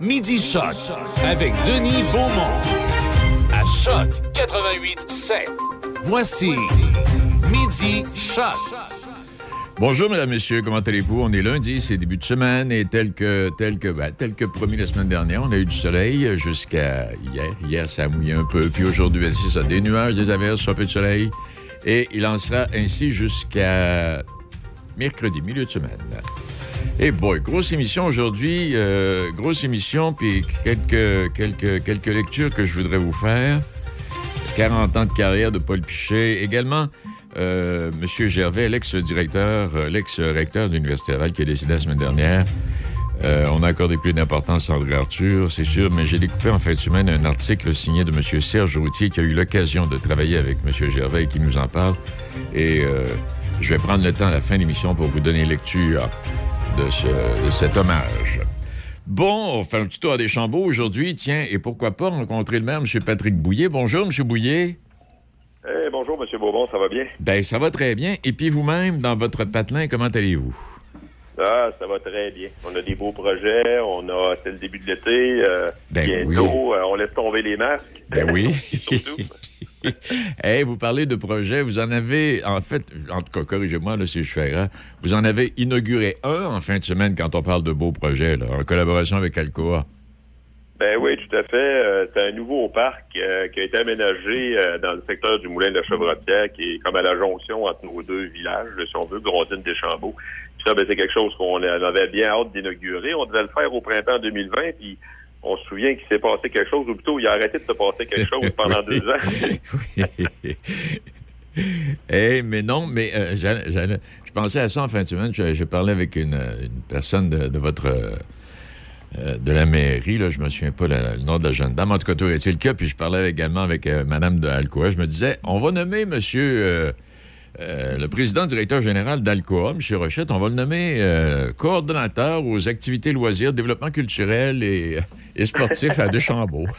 Midi Choc avec Denis Beaumont. À Choc 88 7. Voici Midi Choc. Bonjour, mesdames, messieurs, comment allez-vous? On est lundi, c'est début de semaine et tel que, tel que, ben, tel que promis la semaine dernière, on a eu du soleil jusqu'à hier. Hier, ça a mouillé un peu. Puis aujourd'hui, c'est ça, des nuages, des averses, un peu de soleil. Et il en sera ainsi jusqu'à mercredi, milieu de semaine. Et boy, grosse émission aujourd'hui, euh, grosse émission, puis quelques, lectures que je voudrais vous faire. 40 ans de carrière de Paul Pichet. Également, euh, M. Gervais, l'ex-directeur, euh, l'ex-recteur de l'Université qui est décédé la semaine dernière. On a accordé plus d'importance à André Arthur, c'est sûr, mais j'ai découpé en fin de semaine un article signé de M. Serge Routier qui a eu l'occasion de travailler avec M. Gervais et qui nous en parle. Et je vais prendre le temps à la fin de l'émission pour vous donner lecture de, ce, de cet hommage. Bon, on fait un petit tour à Deschambault aujourd'hui, tiens, et pourquoi pas rencontrer le maire, M. Patrick Bouillet. Bonjour, M. Bouillet. Eh, bonjour, M. Bourbon, ça va bien? Ben, ça va très bien. Et puis vous-même, dans votre patelin, comment allez-vous? Ah, ça va très bien. On a des beaux projets, on a, c'est le début de l'été, euh, Ben bientôt, euh, on laisse tomber les masques. Ben oui. Hey, vous parlez de projets, vous en avez, en fait, en tout cas, corrigez-moi si je fais erreur, vous en avez inauguré un en fin de semaine quand on parle de beaux projets, en collaboration avec Alcoa. Ben oui, tout à fait. Euh, c'est un nouveau parc euh, qui a été aménagé euh, dans le secteur du Moulin de la Chevrotière, qui est comme à la jonction entre nos deux villages, si on veut, Grondine des Chambeaux. Puis ça, ben, c'est quelque chose qu'on avait bien hâte d'inaugurer. On devait le faire au printemps 2020, puis on se souvient qu'il s'est passé quelque chose, ou plutôt, il a arrêté de se passer quelque chose pendant Oui. deux ans. Eh, mais non, mais euh, je pensais à ça en fin de semaine. J'ai j'ai parlé avec une, une personne de, de votre. euh, de la mairie, là, je me souviens pas la- le nom de la jeune dame. En tout cas, tout est le cas. Puis je parlais également avec euh, Madame de Alcoa. Je me disais, on va nommer Monsieur euh, euh, le président directeur général d'Alcoa, M. Rochette, on va le nommer euh, coordonnateur aux activités loisirs, développement culturel et, et sportif à Deschambault.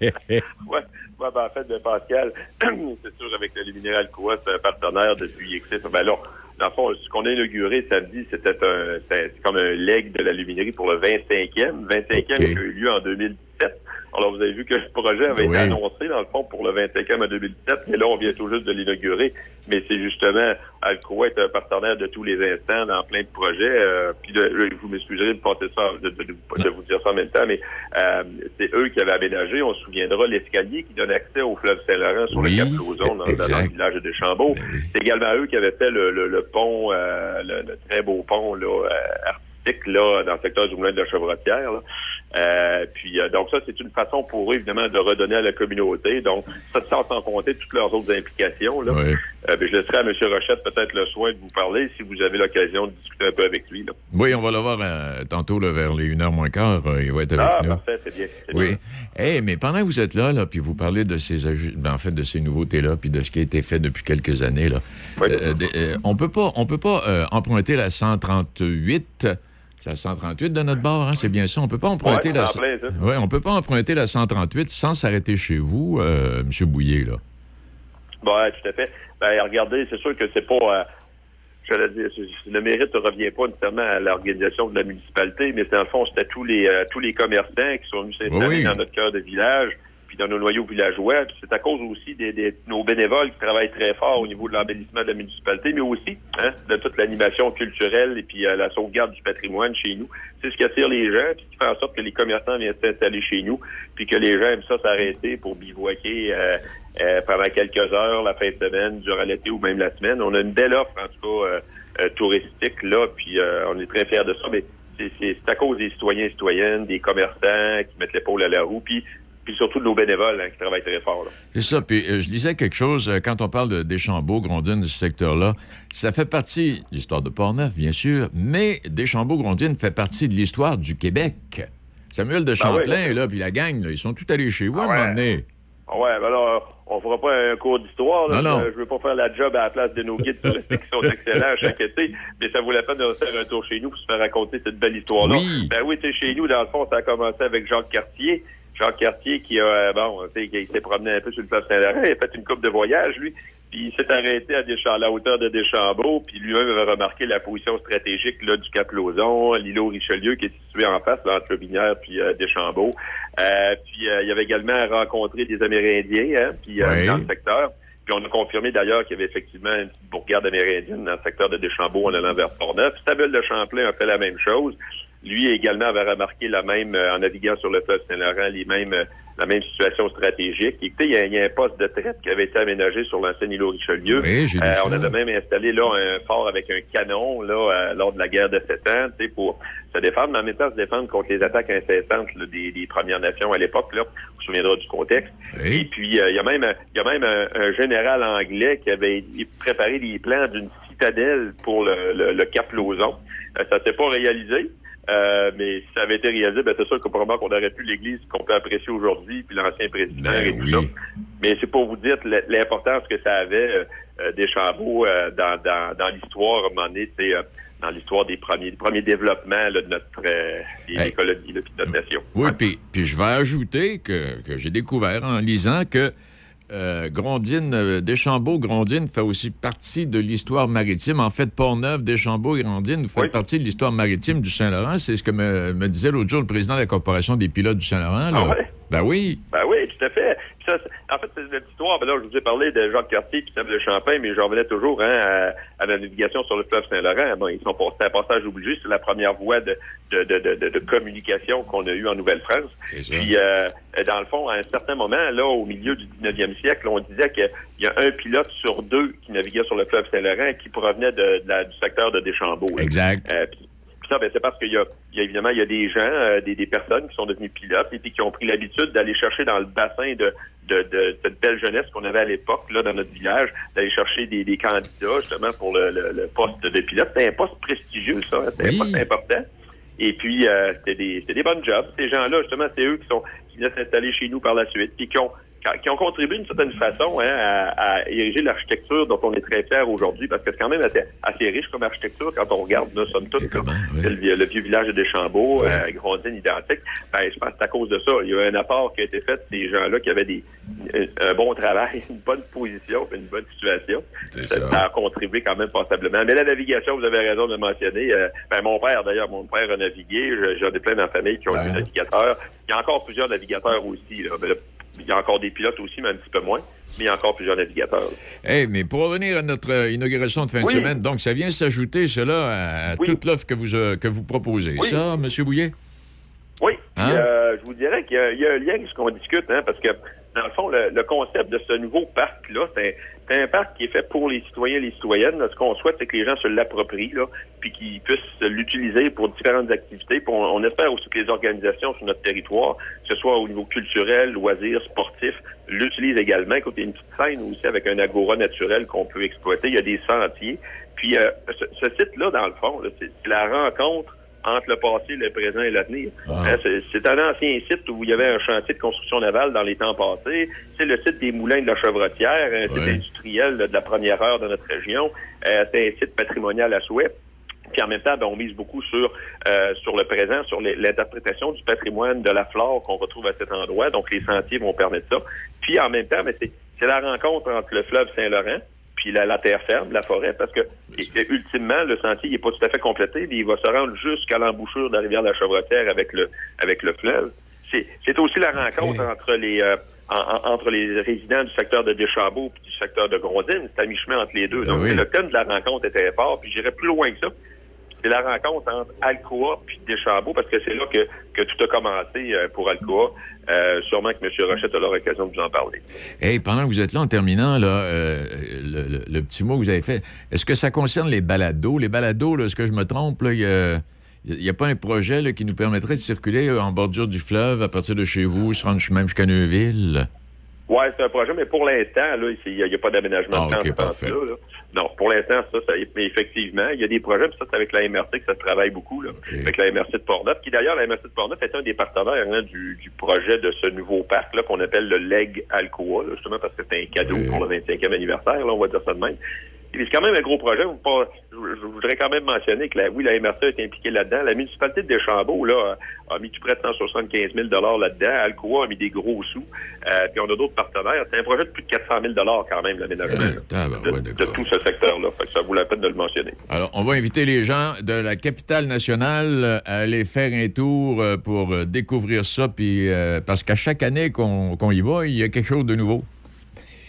Ouais, ouais, ben, en fait, ben, Pascal, c'est sûr, avec le Luminaire Alcoa, c'est un partenaire depuis existe. Ben là, dans le fond, ce qu'on a inauguré samedi, c'était un, c'est comme un leg de la luminerie pour le 25e. 25e Ok. qui a eu lieu en 2017. Alors, vous avez vu que le projet avait Oui. été annoncé, dans le fond, pour le 25e en 2017, mais là, on vient tout juste de l'inaugurer. Mais c'est justement, Alcoa est un partenaire de tous les instants dans plein de projets. Euh, puis, de- vous m'excuserez de passer ça, de, de- de- de vous dire ça en même temps, mais euh, c'est eux qui avaient aménagé, on se souviendra, l'escalier qui donne accès au fleuve Saint-Laurent sur Oui, le Cap Lauzon, dans, le village de Deschambault. Ben oui. C'est également eux qui avaient fait le, le- le pont, euh, le, le très beau pont là, euh, artistique là, dans le secteur du Moulin de la Chevrotière. là. Euh, puis euh, donc ça, c'est une façon pour eux, évidemment, de redonner à la communauté. Donc, ça sans sans compter toutes leurs autres implications. Là. Euh, ben, je laisserai à M. Rochette peut-être le soin de vous parler si vous avez l'occasion de discuter un peu avec lui. Là. Oui, on va le voir tantôt là, vers les 1h moins quart. il va être avec Ah, nous. parfait, c'est bien. Oui. bien. Eh, mais pendant que vous êtes là, là puis vous parlez de ces ben, en fait de ces nouveautés-là, puis de ce qui a été fait depuis quelques années, là, Oui. on peut pas, on peut pas emprunter la 138. C'est la 138 de notre bord, hein, c'est bien ça. On peut pas emprunter Ouais, la. en. Ouais, on peut pas emprunter la 138 sans s'arrêter chez vous, euh, M. Bouillet, là. Ouais, tout à fait. Ben, regardez, c'est sûr que c'est pas. euh, dire, c'est- le mérite ne revient pas nécessairement à l'organisation de la municipalité, mais c'est dans le fond, c'était tous les euh, tous les commerçants qui sont venus s'installer Oui, oui. dans notre cœur de village, puis dans nos noyaux villageois. C'est à cause aussi des, des- nos bénévoles qui travaillent très fort au niveau de l'embellissement de la municipalité, mais aussi hein, de toute l'animation culturelle et puis euh, la sauvegarde du patrimoine chez nous. C'est ce qui attire les gens, puis qui fait en sorte que les commerçants viennent s'installer chez nous, puis que les gens aiment ça s'arrêter pour bivouaquer euh, euh, pendant quelques heures la fin de semaine, durant l'été ou même la semaine. On a une belle offre, en tout cas, euh, touristique, là, puis on est très fiers de ça, mais c'est à cause des citoyens et citoyennes, des commerçants qui mettent l'épaule à la roue, puis, puis surtout de nos bénévoles hein, qui travaillent très fort. C'est ça. Puis euh, je disais quelque chose, euh, quand on parle de Deschambault, Grondines, de ce secteur-là, ça fait partie de l'histoire de Portneuf, bien sûr, mais Deschambault, Grondines fait partie de l'histoire du Québec. Samuel de Champlain, ouais, là, puis la gang, là, ils sont tous allés chez vous à un Ah moment donné. Ah Ouais, ben là, on fera pas un cours d'histoire. là. Non, non. Je je veux pas faire la job à la place de nos guides touristiques qui sont excellents à chaque été, mais ça vaut la peine de faire un tour chez nous pour se faire raconter cette belle histoire-là. Oui. Ben oui, tu sais, chez nous, dans le fond, ça a commencé avec Jacques Cartier. Jacques Cartier qui a, euh, bon, tu sais, qui s'est promené un peu sur le fleuve Saint-Laurent, il a fait une coupe de voyage, lui. Puis il s'est arrêté à, Deschamps, la hauteur de Deschambault, puis lui-même avait remarqué la position stratégique là, du Cap Lauzon, l'îlot Richelieu qui est situé en face là, entre le Binière puis euh, Deschambault. Euh, puis euh, il avait également rencontré des Amérindiens hein, puis, euh, dans le secteur. Puis on a confirmé d'ailleurs qu'il y avait effectivement une petite bourgade amérindienne dans le secteur de Deschambault en allant vers Portneuf. Stabile de Champlain a fait la même chose. Lui également avait remarqué la même, en naviguant sur le fleuve Saint-Laurent, les mêmes la même situation stratégique. Écoutez, il y, a, il y a un poste de traite qui avait été aménagé sur l'ancien îlot Richelieu. Oui, euh, on avait même installé là un fort avec un canon là euh, lors de la guerre de Sept Ans, pour se défendre, mais en même temps se défendre contre les attaques incessantes des, des, Premières Nations à l'époque. Là, on se souviendra du contexte. Oui. Et puis euh, il y a même il y a même un, un, général anglais qui avait préparé les plans d'une citadelle pour le, le, le Cap Lauzon. Euh, ça s'est pas réalisé. Euh, mais si ça avait été réalisé, ben c'est sûr que probablement qu'on aurait pu l'église qu'on peut apprécier aujourd'hui, puis l'ancien président ben et tout ça. Mais c'est pour vous dire l'importance que ça avait euh, des Chambeaux euh, dans, dans, dans l'histoire, à un moment donné, euh, dans l'histoire des premiers, des premiers développements là, de notre euh, des Hey. colonies, là, puis de notre nation. Oui, puis je vais ajouter que, que j'ai découvert en lisant que euh, Grondine, euh, Deschambault, Grondine fait aussi partie de l'histoire maritime. En fait, Port-Neuf, Deschambault et Grondine, vous faites Oui. partie de l'histoire maritime du Saint-Laurent. C'est ce que me, me disait l'autre jour le président de la Corporation des pilotes du Saint-Laurent. Ah ouais? Ben oui. Ben oui, tout à fait. Ça, en fait, c'est une histoire. Ben là, je vous ai parlé de Jacques Cartier puis Seb de Champagne, mais j'en revenais toujours hein, à, à la navigation sur le fleuve Saint-Laurent. Bon, ils sont passés un passage obligé. C'est la première voie de, de, de, de, de- de communication qu'on a eue en Nouvelle-France. Puis, euh, dans le fond, à un certain moment, là, au milieu du 19e siècle, on disait qu'il y a un pilote sur deux qui naviguait sur le fleuve Saint-Laurent qui provenait de, la- du secteur de Deschambault. Exact. Euh, puis, puis ça, ben, c'est parce qu'il y a, il y a évidemment il y a des gens, euh, des, des personnes qui sont devenues pilotes et puis qui ont pris l'habitude d'aller chercher dans le bassin de, de, de cette belle jeunesse qu'on avait à l'époque là dans notre village, d'aller chercher des, des candidats justement pour le, le- le poste de pilote. C'était un poste prestigieux, ça. hein. C'était Oui. un poste important. Et puis euh, c'était des, des bonnes jobs. Ces gens-là, justement, c'est eux qui sont qui venaient s'installer chez nous par la suite, puis qui ont qui ont contribué d'une certaine façon hein, à, à ériger l'architecture dont on est très fiers aujourd'hui, parce que c'est quand même assez, assez riche comme architecture quand on regarde, nous sommes tous oui. le, vieux- le vieux village de Deschambault, Ouais. euh, Grondine identique. Ben, je pense que c'est à cause de ça. Il y a eu un apport qui a été fait de ces gens-là qui avaient des, un, un bon travail, une bonne position, une bonne situation. Ça, a contribué quand même passablement. Mais la navigation, vous avez raison de le mentionner. euh, ben, mon père, d'ailleurs, mon père a navigué. Je- J'en ai plein dans la famille qui ont Ouais. été navigateurs. Il y a encore plusieurs navigateurs aussi. Là. Là, il y a encore des pilotes aussi, mais un petit peu moins. Mais il y a encore plusieurs navigateurs. Hey, mais pour revenir à notre euh, inauguration de fin Oui. de semaine, donc ça vient s'ajouter, cela, à, Oui. toute l'offre que vous, euh, que vous proposez. Oui. Ça, M. Bouillet? Oui, Hein? euh, je vous dirais qu'il y, y a un lien avec ce qu'on discute, hein, parce que dans le fond, le, concept de ce nouveau parc-là, c'est un, parc qui est fait pour les citoyens et les citoyennes. Ce qu'on souhaite, c'est que les gens se l'approprient, là, puis qu'ils puissent l'utiliser pour différentes activités. On, espère aussi que les organisations sur notre territoire, que ce soit au niveau culturel, loisirs, sportif, l'utilisent également. Écoute, il y a une petite scène aussi avec un agora naturel qu'on peut exploiter. Il y a des sentiers. Puis euh, ce, site-là, dans le fond, c'est la rencontre entre le passé, le présent et l'avenir. Ah. Hein, c'est- un ancien site où il y avait un chantier de construction navale dans les temps passés. C'est le site des moulins de la Chevrotière, un site Ouais. industriel de la première heure de notre région. Euh, c'est un site patrimonial à souhait. Puis en même temps, ben, on mise beaucoup sur euh, sur le présent, sur l'interprétation du patrimoine de la flore qu'on retrouve à cet endroit. Donc les sentiers vont permettre ça. Puis en même temps, ben, c'est la rencontre entre le fleuve Saint-Laurent puis la, la terre ferme, la forêt, parce que et- et ultimement, le sentier n'est pas tout à fait complété, mais il va se rendre jusqu'à l'embouchure de la rivière de la Chevrotière avec le avec le fleuve. C'est aussi la rencontre entre les euh, en- en- entre les résidents du secteur de Deschambault et du secteur de Grondine. C'est à mi-chemin entre les deux. Ah Donc, oui. le thème de la rencontre était fort, puis j'irais plus loin que ça. C'est la rencontre entre Alcoa puis Deschambault, parce que c'est là que, que tout a commencé euh, pour Alcoa. Euh, sûrement que M. Rochette aura l'occasion de vous en parler. Hey, pendant que vous êtes là, en terminant, là, euh, le, petit mot que vous avez fait, est-ce que ça concerne les balados? Les balados, est-ce que je me trompe, il y a- n'y a, pas un projet là, qui nous permettrait de circuler en bordure du fleuve à partir de chez vous, se rendre même jusqu'à Neuville? Ouais, c'est un projet, mais pour l'instant, là, il n'y a, pas d'aménagement Ah, de temps là. Non, pour l'instant, ça, ça, mais effectivement, il y a des projets, puis ça, c'est avec la MRC que ça se travaille beaucoup, là, avec la MRC de Portneuf, qui d'ailleurs, la MRC de Portneuf est un des partenaires hein, du, du projet de ce nouveau parc, là, qu'on appelle le LEG Alcoa, là, justement parce que c'est un cadeau Oui. pour le 25e anniversaire, là, on va dire ça de même. C'est quand même un gros projet. Je, voudrais quand même mentionner que, la, oui, la MRC est impliquée là-dedans. La municipalité de Deschambault là, a mis tout près de 175 000 là-dedans. Alcoa a mis des gros sous. Euh, puis on a d'autres partenaires. C'est un projet de plus de 400 000 quand même, l'aménagement de, tout ce secteur-là. Ça vaut la peine de le mentionner. Alors, on va inviter les gens de la capitale nationale à aller faire un tour euh, pour euh, découvrir ça. Puis, parce qu'à chaque année qu'on y va, il y a quelque chose de nouveau.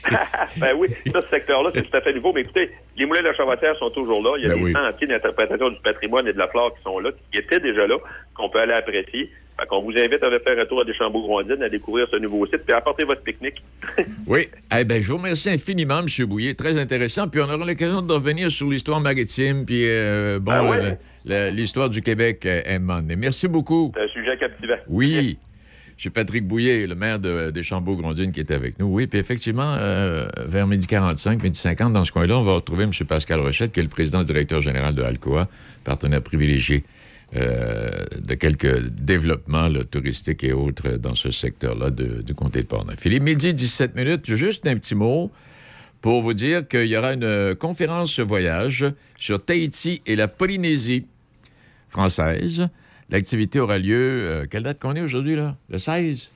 ben oui, ça, ce secteur-là, c'est tout à fait nouveau. Mais écoutez, les moulins de la Chavatière sont toujours là. Il y a ben des oui. d'interprétation du patrimoine et de la flore qui sont là, qui étaient déjà là, qu'on peut aller apprécier. Fait qu'on vous invite à faire un tour à Deschambault-Grondines, à découvrir ce nouveau site, puis à apporter votre pique-nique. oui. Eh ben, je vous remercie infiniment, M. Bouillet. Très intéressant. Puis on aura l'occasion de revenir sur l'histoire maritime, puis euh, bon, ben euh, l'histoire du Québec, euh, Merci beaucoup. C'est un sujet captivant. Oui. M. Patrick Bouillet, le maire de Deschambault-Grondines, qui était avec nous. Oui, puis effectivement, euh, vers midi 45, midi 50, dans ce coin-là, on va retrouver M. Pascal Rochette, qui est le président directeur général de Alcoa, partenaire privilégié euh, de quelques développements touristiques et autres dans ce secteur-là du comté de Portneuf. Philippe, midi 17 minutes, juste un petit mot pour vous dire qu'il y aura une conférence voyage sur Tahiti et la Polynésie française. L'activité aura lieu, euh, quelle date qu'on est aujourd'hui, là? Le 16?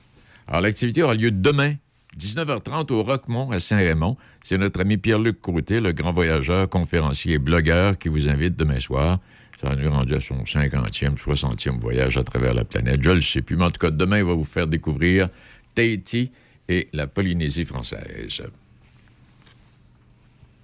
Alors, l'activité aura lieu demain, 19h30 au Roquemont, à Saint-Raymond. C'est notre ami Pierre-Luc Côté, le grand voyageur, conférencier et blogueur, qui vous invite demain soir. Ça nous rendu à son 50e, 60e voyage à travers la planète. Je ne le sais plus, mais en tout cas, demain, il va vous faire découvrir Tahiti et la Polynésie française.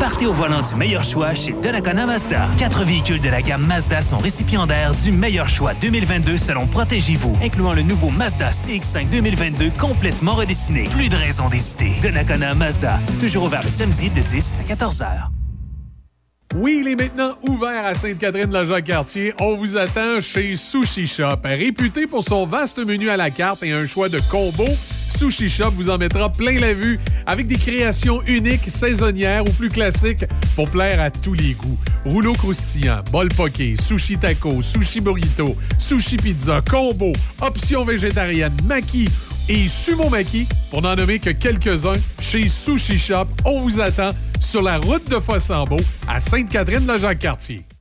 Partez au volant du meilleur choix chez Donnacona Mazda. Quatre véhicules de la gamme Mazda sont récipiendaires du meilleur choix 2022 selon Protégez-vous, incluant le nouveau Mazda CX-5 2022 complètement redessiné. Plus de raison d'hésiter. Donnacona Mazda, toujours ouvert le samedi de 10 à 14 heures. Oui, il est maintenant ouvert à Sainte-Catherine-la-Jacques-Cartier. On vous attend chez Sushi Shop. Réputé pour son vaste menu à la carte et un choix de combos, Sushi Shop vous en mettra plein la vue avec des créations uniques, saisonnières ou plus classiques pour plaire à tous les goûts. Rouleau croustillant, bol poké, sushi taco, sushi burrito, sushi pizza, combo, options végétariennes, maquis et sumo maki, pour n'en nommer que quelques-uns, chez Sushi Shop. On vous attend sur la route de Fossambeau à Sainte-Catherine-la-Jacques-Cartier.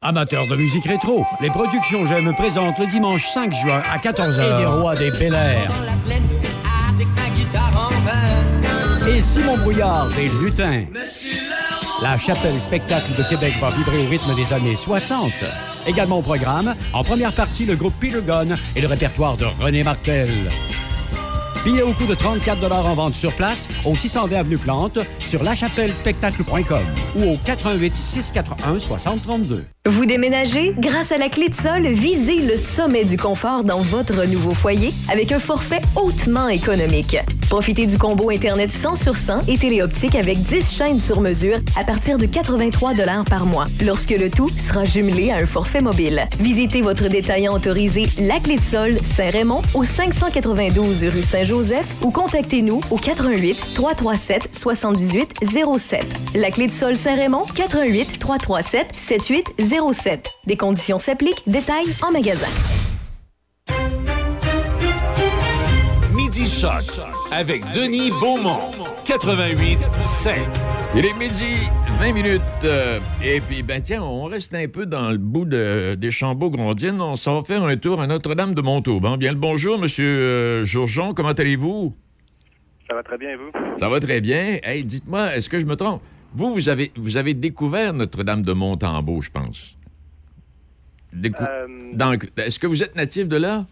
Amateurs de musique rétro, les productions J'aime présentent le dimanche 5 juin à 14h. Et les rois des Bel Air. Et Simon Brouillard des Lutins. La chapelle spectacle de Québec va vibrer au rythme des années 60. Également au programme, en première partie, le groupe Peter Gunn et le répertoire de René Martel. Billets au coût de 34 en vente sur place au 620 Avenue Plante sur lachapellespectacle.com ou au 88 641 6032. Vous déménagez? Grâce à la clé de sol, visez le sommet du confort dans votre nouveau foyer avec un forfait hautement économique. Profitez du combo Internet 100 sur 100 et téléoptique avec 10 chaînes sur mesure à partir de 83 par mois, lorsque le tout sera jumelé à un forfait mobile. Visitez votre détaillant autorisé La Clé de Sol Saint-Raymond au 592 rue Saint-Joseph ou contactez-nous au 88 337 78 07. La Clé de Sol Saint-Raymond 88 337 78 07. Des conditions s'appliquent. Détails en magasin. Midi Choc avec Denis Beaumont. 88 5. Il est midi, 20 minutes. Euh, et puis, ben tiens, on reste un peu dans le bout de, des Chambeaux-Grondines. On s'en va faire un tour à Notre-Dame de Montauban. Bien le bonjour, Monsieur euh, Jourjon. Comment allez-vous? Ça va très bien, vous? Ça va très bien. Hey, dites-moi, est-ce que je me trompe? Vous, vous avez, vous avez découvert Notre-Dame de Montembeau, je pense. décou- Euh, Donc, est-ce que vous êtes natif de là?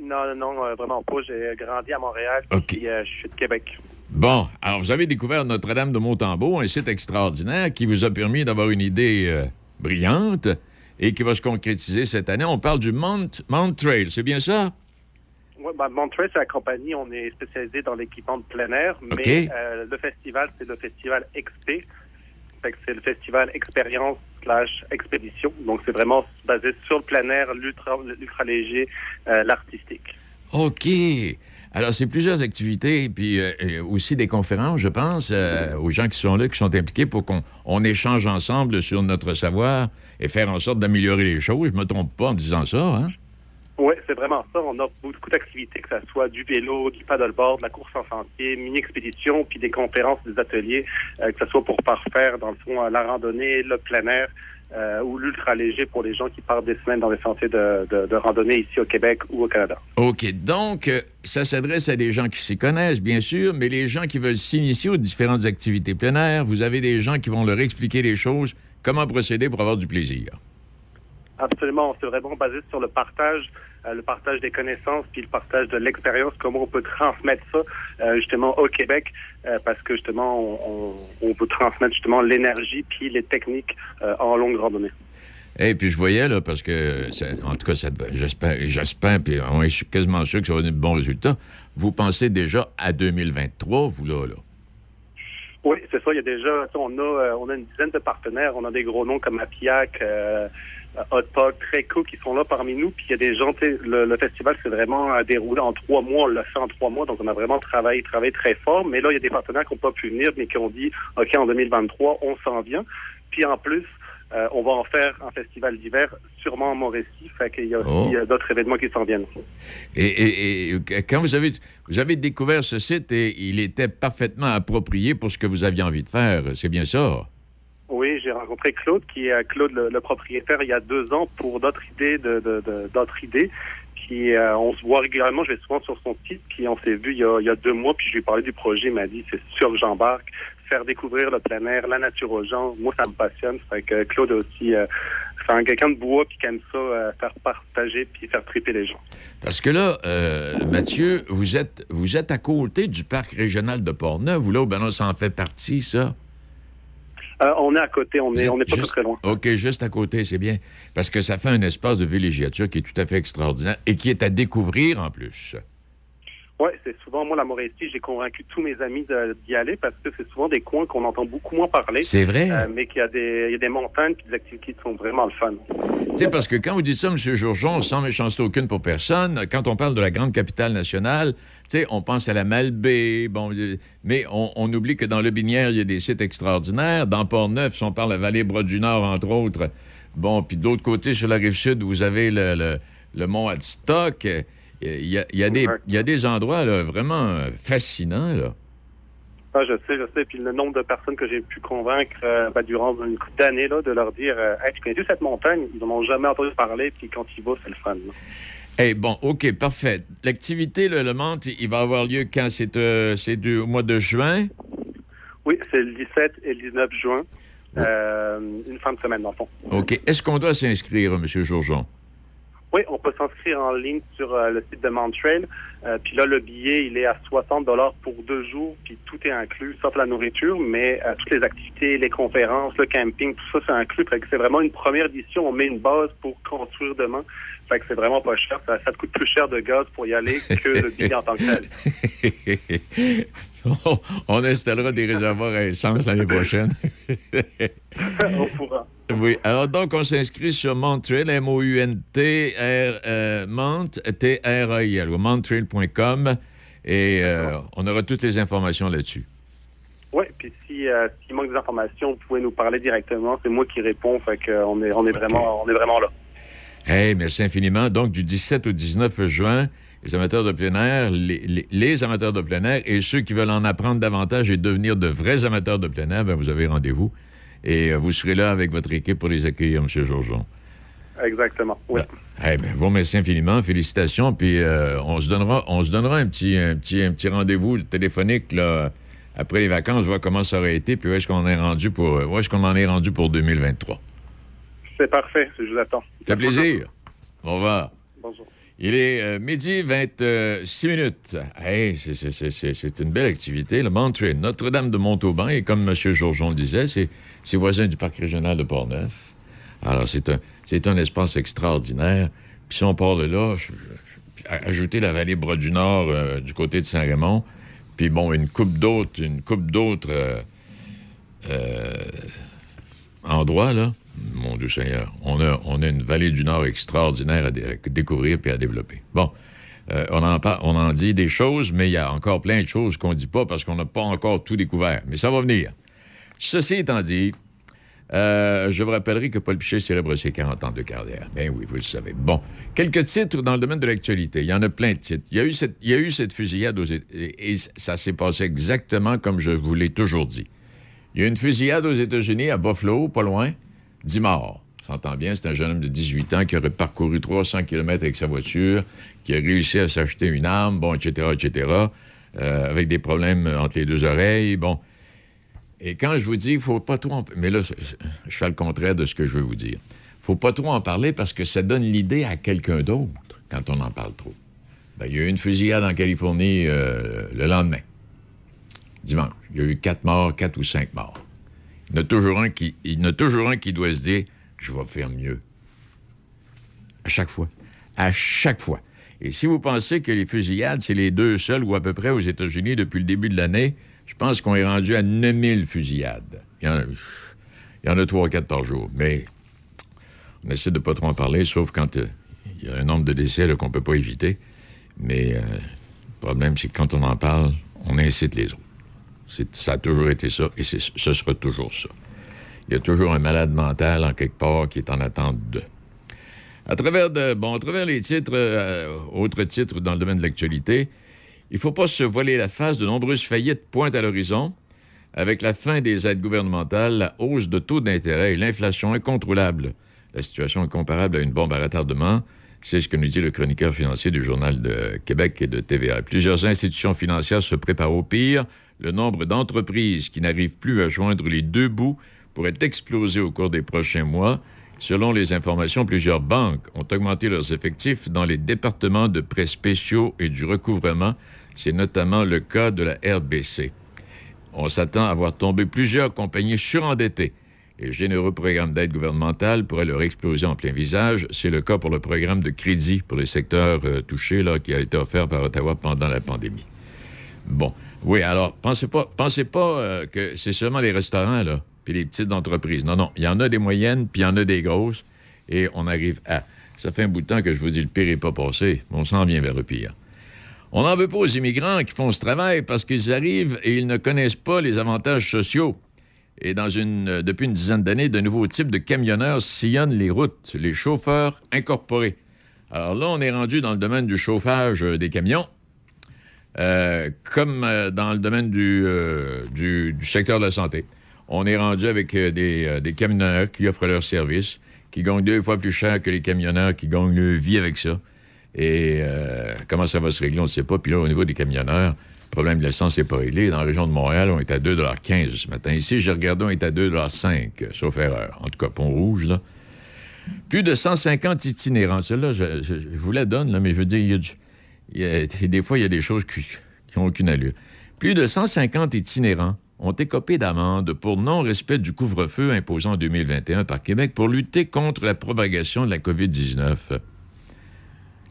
Non, non, non, euh, vraiment pas. J'ai grandi à Montréal, OK. puis euh, je suis de Québec. Bon, alors vous avez découvert Notre-Dame de Montembeau, un site extraordinaire qui vous a permis d'avoir une idée euh, brillante et qui va se concrétiser cette année. On parle du Mount, Mount Trail, c'est bien ça? Monterey, c'est la compagnie. On est spécialisé dans l'équipement de plein air, mais euh, le festival, c'est le festival XP. C'est le festival expérience slash expédition. Donc, c'est vraiment basé sur le plein air, l'ultra, l'ultra léger, euh, l'artistique. OK. Alors, c'est plusieurs activités, puis euh, euh, aussi des conférences, je pense, euh, aux gens qui sont là, qui sont impliqués pour qu'on on échange ensemble sur notre savoir et faire en sorte d'améliorer les choses. Je me trompe pas en disant ça, hein? Oui, c'est vraiment ça. On a beaucoup d'activités, que ce soit du vélo, du paddleboard, de la course en sentier, mini-expédition, puis des conférences, des ateliers, euh, que ce soit pour parfaire, dans le fond, euh, la randonnée, le plein air euh, ou l'ultra léger pour les gens qui partent des semaines dans des sentiers de, de, randonnée ici au Québec ou au Canada. OK. Donc, ça s'adresse à des gens qui s'y connaissent, bien sûr, mais les gens qui veulent s'initier aux différentes activités plein air, vous avez des gens qui vont leur expliquer les choses, comment procéder pour avoir du plaisir. Absolument, c'est vraiment basé sur le partage, euh, le partage des connaissances, puis le partage de l'expérience, comment on peut transmettre ça euh, justement au Québec, euh, parce que justement on, on, on peut transmettre justement l'énergie puis les techniques en longue randonnée. Et puis je voyais, là, parce que, ça- en tout cas, j'espère, j'espère, puis je suis quasiment sûr que ça va donner de bons résultats. Vous pensez déjà à 2023, vous, là, là? Oui, c'est ça. Il y a déjà, on a, on a une dizaine de partenaires. On a des gros noms comme Apiac, Hot Pot, Treco qui sont là parmi nous. Puis il y a des gens, le, le festival s'est vraiment euh, déroulé en trois mois. On l'a fait en trois mois, donc on a vraiment travaillé, travaillé très fort. Mais là, il y a des partenaires qui n'ont pas pu venir, mais qui ont dit, OK, en 2023, on s'en vient. Puis en plus, euh, on va en faire un festival d'hiver, sûrement en Mauricie. Fait qu'il y a aussi Oh. euh, d'autres événements qui s'en viennent. Et, et- et quand vous avez, vous avez découvert ce site et il était parfaitement approprié pour ce que vous aviez envie de faire, c'est bien ça? Oui, j'ai rencontré Claude, qui est euh, Claude le, propriétaire, il y a deux ans pour d'autres idées, d'autres idées. Euh, on se voit régulièrement, je vais souvent sur son site, puis on s'est vu il y, a, deux mois, puis je lui ai parlé du projet, il m'a dit c'est sûr que j'embarque, faire découvrir le plein air, la nature aux gens, moi ça me passionne. Fait que Claude aussi, euh, c'est un quelqu'un de bois puis qui aime ça, euh, faire partager puis faire triper les gens. Parce que là, Mathieu, vous êtes, vous êtes à côté du parc régional de Portneuf, vous là, ben, ça en fait partie, ça? Euh, on est à côté, on Vous est, on n'est pas juste- très loin. OK, juste à côté, c'est bien. Parce que ça fait un espace de villégiature qui est tout à fait extraordinaire et qui est à découvrir en plus. Oui, c'est souvent, moi, la Mauricie, j'ai convaincu tous mes amis d'y aller parce que c'est souvent des coins qu'on entend beaucoup moins parler. C'est vrai? Euh, mais qu'il y, a des- il y a des montagnes et des activités qui sont vraiment le fun. Tu sais, parce que quand vous dites ça, M. Jourgeon, sans méchanceté aucune pour personne, quand on parle de la grande capitale nationale, tu sais, on pense à la Malbaie, bon, euh, mais on, on oublie que dans le Binière, il y a des sites extraordinaires. Dans Port-Neuf, si on parle de la vallée Bras-du-Nord, entre autres, bon, puis de l'autre côté, sur la rive sud, vous avez le, le- le mont Hadstock. Euh, Il y a, y a des, il y a des endroits là, vraiment fascinants. Là. Ah, je sais, je sais. Puis le nombre de personnes que j'ai pu convaincre euh, ben, durant une couple d'années, de leur dire euh, Hey, tu connais cette montagne? Ils n'en ont jamais entendu parler, puis quand ils vont, c'est le fun. Eh bon, OK, parfait. L'activité, le, le Mante, il va avoir lieu quand? C'est euh, du au mois de juin? Oui, c'est le 17 et le 19 juin. Une fin de semaine, dans le fond. OK. Est-ce qu'on doit s'inscrire, M. Jourgeon? Oui, on peut s'inscrire en ligne sur euh, le site de Montreal. Euh, puis là, le billet, il est à 60 dollars pour deux jours, puis tout est inclus, sauf la nourriture, mais euh, toutes les activités, les conférences, le camping, tout ça, c'est inclus. Fait que c'est vraiment une première édition. On met une base pour construire demain. Fait que c'est vraiment pas cher. Ça, ça te coûte plus cher de gaz pour y aller que le billet en tant que tel. on, on installera des réservoirs à essence l'année prochaine. Au courant. Oui. Alors, donc, on s'inscrit sur Montreal, M-O-U-N-T-R, euh, Mont, T-R-A-I-L, ou montreal.com, et euh, on aura toutes les informations là-dessus. Oui, puis si euh, s'il manque des informations, vous pouvez nous parler directement. C'est moi qui réponds. Fait que euh, on est on est vraiment on est vraiment là. Hey, merci infiniment. Donc, du 17 au 19 juin, les amateurs de plein air, les, les- les amateurs de plein air et ceux qui veulent en apprendre davantage et devenir de vrais amateurs de plein air, ben, vous avez rendez-vous. Et euh, vous serez là avec votre équipe pour les accueillir, M. Jourgeon. Exactement. Oui. Eh ben, vous remercie infiniment. Félicitations. Puis euh, on se donnera, on se donnera un petit, un petit, un petit rendez-vous téléphonique là, après les vacances, voir comment ça aurait été, puis où est-ce qu'on est rendu pour, où est-ce qu'on en est rendu pour 2023. C'est parfait, je vous attends. Ça fait plaisir. Au revoir. Bonjour. Il est euh, midi 26 minutes. Hey, c'est- une belle activité. Le Montreal, Notre-Dame de Montauban, et comme M. Jourjon le disait, c'est voisin du parc régional de Portneuf. Alors, c'est un, un espace extraordinaire. Puis si on part de là, je- ajouter la vallée Bras du Nord euh, du côté de Saint-Raymond, puis bon, une coupe d'autres, une coupe d'autres euh, endroits, là. Mon Dieu Seigneur, on a, on a une vallée du Nord extraordinaire à, dé- à découvrir puis à développer. Bon, euh, on, en on en dit des choses, mais il y a encore plein de choses qu'on ne dit pas parce qu'on n'a pas encore tout découvert. Mais ça va venir. Ceci étant dit, euh, je vous rappellerai que Paul Pichet célèbre ses 40 ans de carrière. Ben oui, vous le savez. Bon, quelques titres dans le domaine de l'actualité. Il y en a plein de titres. Il y a eu cette, il y a eu cette fusillade aux Éta- et, et ça s'est passé exactement comme je vous l'ai toujours dit. Il y a eu une fusillade aux États-Unis, à Buffalo, pas loin, 10 morts. On s'entend bien, c'est un jeune homme de 18 ans qui aurait parcouru 300 km avec sa voiture, qui a réussi à s'acheter une arme, bon, etc., etc., euh, avec des problèmes entre les deux oreilles, bon. Et quand je vous dis, il faut pas trop en... Mais là, je fais le contraire de ce que je veux vous dire. faut pas trop en parler parce que ça donne l'idée à quelqu'un d'autre quand on en parle trop. Ben, il y a eu une fusillade en Californie euh, le lendemain, dimanche. Il y a eu quatre morts, quatre ou cinq morts. Il y en a toujours un qui, doit se dire, je vais faire mieux. À chaque fois. À chaque fois. Et si vous pensez que les fusillades, c'est les deux seuls ou à peu près aux États-Unis depuis le début de l'année, je pense qu'on est rendu à 9000 fusillades. Il y en a, il y en a trois ou quatre par jour. Mais on essaie de pas trop en parler, sauf quand euh, il y a un nombre de décès qu'on peut pas éviter. Mais euh, le problème, c'est que quand on en parle, on incite les autres. Ça a toujours été ça et ce sera toujours ça. Il y a toujours un malade mental en quelque part qui est en attente de. À travers, bon, à travers les titres, euh, autres titres dans le domaine de l'actualité, il ne faut pas se voiler la face. De nombreuses faillites pointent à l'horizon. Avec la fin des aides gouvernementales, la hausse de taux d'intérêt et l'inflation incontrôlable. La situation est comparable à une bombe à retardement. C'est ce que nous dit le chroniqueur financier du Journal de Québec et de TVA. Plusieurs institutions financières se préparent au pire. Le nombre d'entreprises qui n'arrivent plus à joindre les deux bouts pourrait exploser au cours des prochains mois. Selon les informations, plusieurs banques ont augmenté leurs effectifs dans les départements de prêts spéciaux et du recouvrement. C'est notamment le cas de la RBC. On s'attend à voir tomber plusieurs compagnies surendettées. Les généreux programmes d'aide gouvernementale pourraient leur exploser en plein visage. C'est le cas pour le programme de crédit pour les secteurs euh, touchés là, qui a été offert par Ottawa pendant la pandémie. Bon. Oui, alors, pensez pas, pensez pas euh, que c'est seulement les restaurants, là, puis les petites entreprises. Non, non. Il y en a des moyennes, puis il y en a des grosses, et on arrive à. Ça fait un bout de temps que je vous dis le pire n'est pas passé, mais on s'en vient vers le pire. On n'en veut pas aux immigrants qui font ce travail parce qu'ils arrivent et ils ne connaissent pas les avantages sociaux. Et euh, depuis une dizaine d'années, de nouveaux types de camionneurs sillonnent les routes, les chauffeurs incorporés. Alors là, on est rendu dans le domaine du chauffage euh, des camions, euh, comme euh, dans le domaine du, euh, du, du secteur de la santé. On est rendu avec des, camionneurs qui offrent leurs services, qui gagnent deux fois plus cher que les camionneurs qui gagnent leur vie avec ça. Et comment ça va se régler, on ne sait pas. Puis là, au niveau des camionneurs, le problème de l'essence n'est pas réglé. Dans la région de Montréal, on est à 2,15 ce matin. Ici, j'ai regardé, on est à 2,5 euh, sauf erreur. En tout cas, Pont-Rouge, là. Plus de 150 itinérants. Celle-là, je, vous la donne, mais je veux dire, il y a du- des fois, il y a des choses qui n'ont aucune allure. Plus de 150 itinérants ont écopé d'amende pour non-respect du couvre-feu imposé en 2021 par Québec pour lutter contre la propagation de la COVID-19.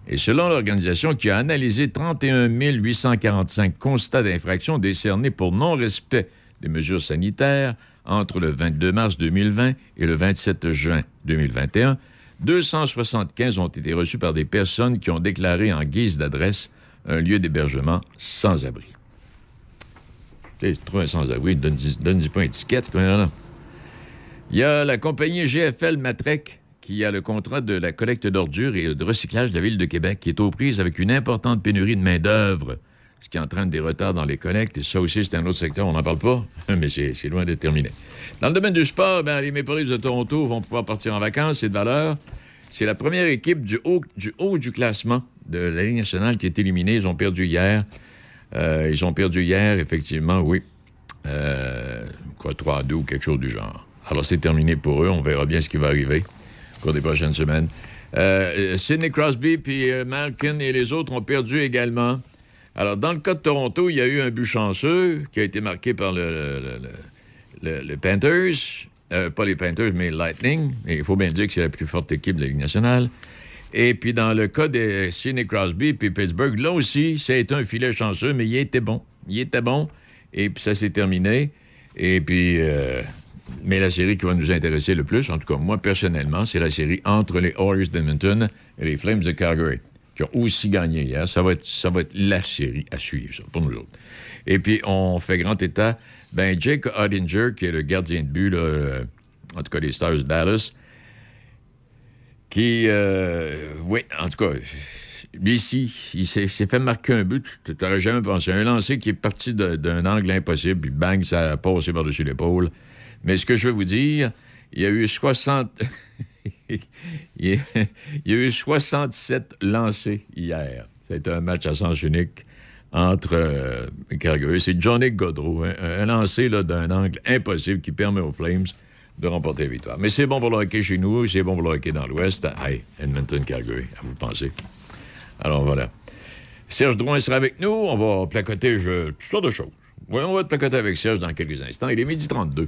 Et selon l'organisation qui a analysé 31 845 constats d'infraction décernés pour non-respect des mesures sanitaires entre le 22 mars 2020 et le 27 juin 2021, 275 ont été reçus par des personnes qui ont déclaré en guise d'adresse un lieu d'hébergement sans abri. Tu sans-abri, donne-y donne pas une étiquette. toi, là. Il y a la compagnie GFL Matrec qui a le contrat de la collecte d'ordures et de recyclage de la Ville de Québec, qui est aux prises avec une importante pénurie de main-d'œuvre, ce qui entraîne des retards dans les collectes. Et ça aussi, c'est un autre secteur, on n'en parle pas, mais c'est loin d'être terminé. Dans le domaine du sport, ben, les Maple de Toronto vont pouvoir partir en vacances, c'est de valeur. C'est la première équipe du haut, du classement de la Ligue nationale qui est éliminée. Ils ont perdu hier. Euh, ils ont perdu hier, effectivement, oui. Euh, quoi, 3 à 2 ou quelque chose du genre. Alors, c'est terminé pour eux. On verra bien ce qui va arriver. au cours des prochaines semaines. Euh, Sidney Crosby puis Malkin et les autres ont perdu également. Alors, dans le cas de Toronto, il y a eu un but chanceux qui a été marqué par le, Panthers. Euh, pas les Panthers, mais Lightning. Et il faut bien dire que c'est la plus forte équipe de la Ligue nationale. Et puis, dans le cas de Sidney Crosby puis Pittsburgh, là aussi, été un filet chanceux, mais il était bon. Il était bon. Et puis, ça s'est terminé. Et puis, euh, mais la série qui va nous intéresser le plus, en tout cas, moi, personnellement, c'est la série entre les Oilers d'Edmonton et les Flames de Calgary, qui ont aussi gagné hier. Ça va être, ça va être la série à suivre, ça, pour nous autres. Et puis, on fait grand état. Ben, Jake Odinger, qui est le gardien de but, là, euh, en tout cas, des Stars de Dallas, qui, euh, oui, en tout cas, ici, il s'est fait marquer un but, tu n'aurais jamais pensé. Un lancer qui est parti d'un angle impossible, puis bang, ça a passé par-dessus l'épaule. Mais ce que je veux vous dire, il y a eu 60... il y a eu 67 lancés hier. C'était un match à sens unique entre euh, Calgary. C'est Johnny Godreau, un, lancé d'un angle impossible qui permet aux Flames de remporter la victoire. Mais c'est bon pour le hockey chez nous, c'est bon pour le hockey dans l'Ouest. Hey, Edmonton, Calgary, à vous penser. Alors voilà. Serge Drouin sera avec nous. On va placoter je, toutes sortes de choses. Oui, on va te placoter avec Serge dans quelques instants. Il est midi 32.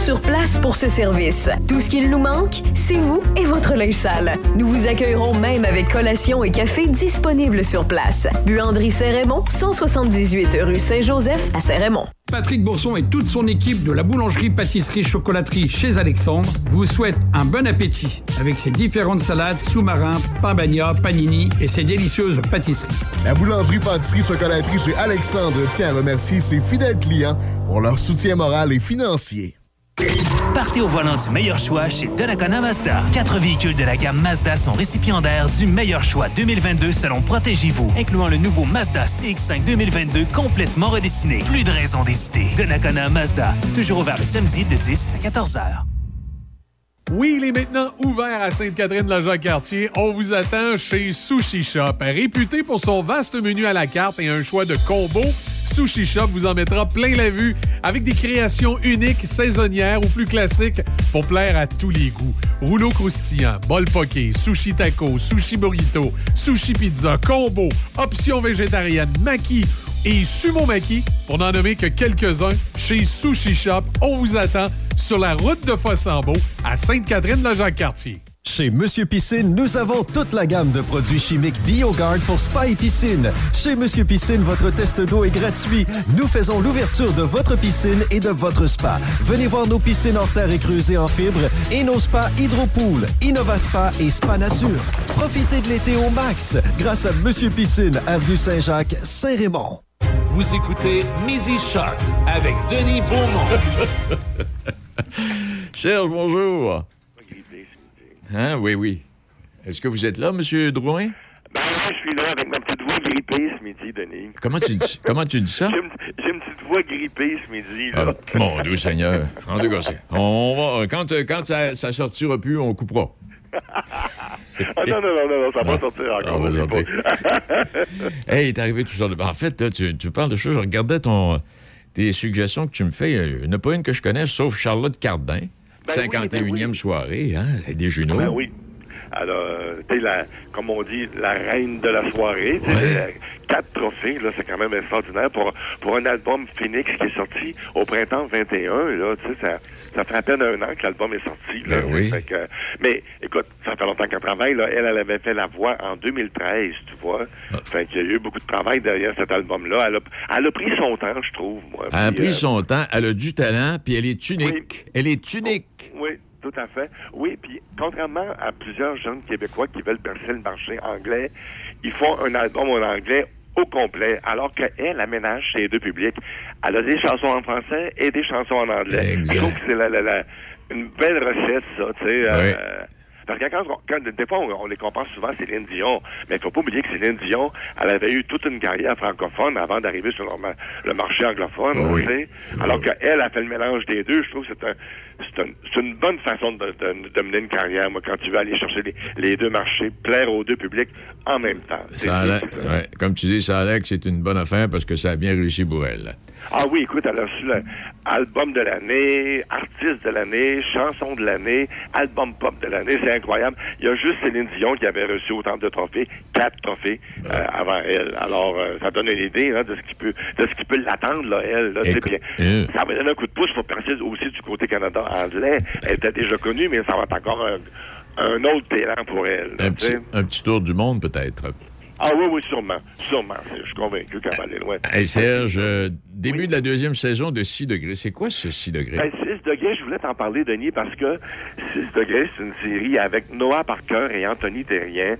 sur place pour ce service. Tout ce qu'il nous manque, c'est vous et votre linge sale. Nous vous accueillerons même avec collation et café disponibles sur place. Buanderie Saint-Raymond, 178 rue Saint-Joseph à Saint-Raymond. Patrick Bourson et toute son équipe de la boulangerie-pâtisserie-chocolaterie chez Alexandre vous souhaitent un bon appétit avec ses différentes salades, sous-marins, pain bagna, panini et ses délicieuses pâtisseries. La boulangerie-pâtisserie-chocolaterie chez Alexandre tient à remercier ses fidèles clients pour leur soutien moral et financier. Partez au volant du meilleur choix chez Donnacona Mazda. Quatre véhicules de la gamme Mazda sont récipiendaires du meilleur choix 2022 selon Protégez-vous, incluant le nouveau Mazda CX-5 2022 complètement redessiné. Plus de raison d'hésiter. Donnacona Mazda, toujours ouvert le samedi de 10 à 14 heures. Oui, il est maintenant ouvert à Sainte-Catherine-la-Jacques-Cartier. On vous attend chez Sushi Shop. Réputé pour son vaste menu à la carte et un choix de combos, Sushi Shop vous en mettra plein la vue avec des créations uniques, saisonnières ou plus classiques pour plaire à tous les goûts. Rouleau croustillant, bol poké, sushi taco, sushi burrito, sushi pizza, combo, options végétariennes, maki et sumo maki, pour n'en nommer que quelques-uns, chez Sushi Shop. On vous attend sur la route de Fossambeau à Sainte-Catherine-la-Jacques-Cartier. Chez Monsieur Piscine, nous avons toute la gamme de produits chimiques BioGuard pour spa et piscine. Chez Monsieur Piscine, votre test d'eau est gratuit. Nous faisons l'ouverture de votre piscine et de votre spa. Venez voir nos piscines en terre et creusées en fibre et nos spas Hydropool, InnovaSpa et Spa Nature. Profitez de l'été au max grâce à Monsieur Piscine, avenue Saint-Jacques, Saint-Raymond. Vous écoutez Midi Shark avec Denis Beaumont. Serge, bonjour. Hein, oui, oui. Est-ce que vous êtes là, M. Drouin? Ben je suis là avec ma petite voix grippée ce midi, Denis. Comment tu dis, comment tu dis ça? J'ai une, petite voix grippée ce midi, là. Ah, mon Dieu Seigneur. En c'est- on va, quand, quand ça, ça sortira plus, on coupera. Ah non, non, non, non, ça va pas sortir Ça encore. va je sais sortir. Hey, il est arrivé tout ça. de- En fait, là, tu, tu parles de choses. Je regardais ton, tes suggestions que tu me fais. Il n'y en a pas une que je connais, sauf Charlotte Cardin. Ben oui, 51e soirée, hein? Des genoux. Ben oui. Alors, euh, tu sais, la- comme on dit, la reine de la soirée. Quatre trophées, là, c'est quand même extraordinaire pour, pour un album Phoenix qui est sorti au printemps 21. Là, tu sais, ça, ça fait à peine un an que l'album est sorti. Là, Ben oui. Que, mais écoute, ça fait longtemps qu'elle travaille. Là. Elle, elle avait fait la voix en 2013, tu vois. Ah. Fait qu'il y a eu beaucoup de travail derrière cet album-là. Elle a, elle a pris son temps, je trouve. Moi. Elle a pris euh, son temps, elle a du talent, puis elle est unique. Elle est unique. Oui, tout à fait. Oui, puis contrairement à plusieurs jeunes Québécois qui veulent percer le marché anglais, ils font un album en anglais au complet, alors qu'elle aménage ses deux publics. Elle a des chansons en français et des chansons en anglais. Exact. Je trouve que c'est la, la- la- une belle recette, ça, tu sais. euh, Parce que quand, quand- des fois, on, on les compare souvent à Céline Dion, mais il faut pas oublier que Céline Dion, elle avait eu toute une carrière francophone avant d'arriver sur le, le marché anglophone, oui. tu sais. Alors qu'elle a fait le mélange des deux, je trouve que c'est un, c'est un- c'est une bonne façon de, de- de mener une carrière, moi, quand tu veux aller chercher les, les deux marchés, plaire aux deux publics en même temps. Ça ouais, comme tu dis, ça a l'air que c'est une bonne affaire parce que ça a bien réussi pour elle. Ah oui, écoute, elle a reçu l'album de l'année, artiste de l'année, chanson de l'année, album pop de l'année, c'est incroyable. Il y a juste Céline Dion qui avait reçu autant de trophées, quatre trophées euh, avant elle. Alors, euh, ça donne une idée hein, de ce qui peut de ce qui peut l'attendre, là, elle. Là, puis, euh. Ça va donner un coup de pouce, faut penser aussi du côté Canada anglais. Elle était déjà connue, mais ça va être encore un, un autre talent pour elle. Un petit, un petit tour du monde, peut-être. Ah oui, oui, sûrement. Sûrement. Je suis convaincu qu'elle va aller loin. Hey, Serge, euh, début de la deuxième saison de 6 degrés. C'est quoi ce 6 degrés? Ben, 6 degrés, je voulais t'en parler, Denis, parce que 6 degrés, c'est une série avec Noah Parker et Anthony Terrien.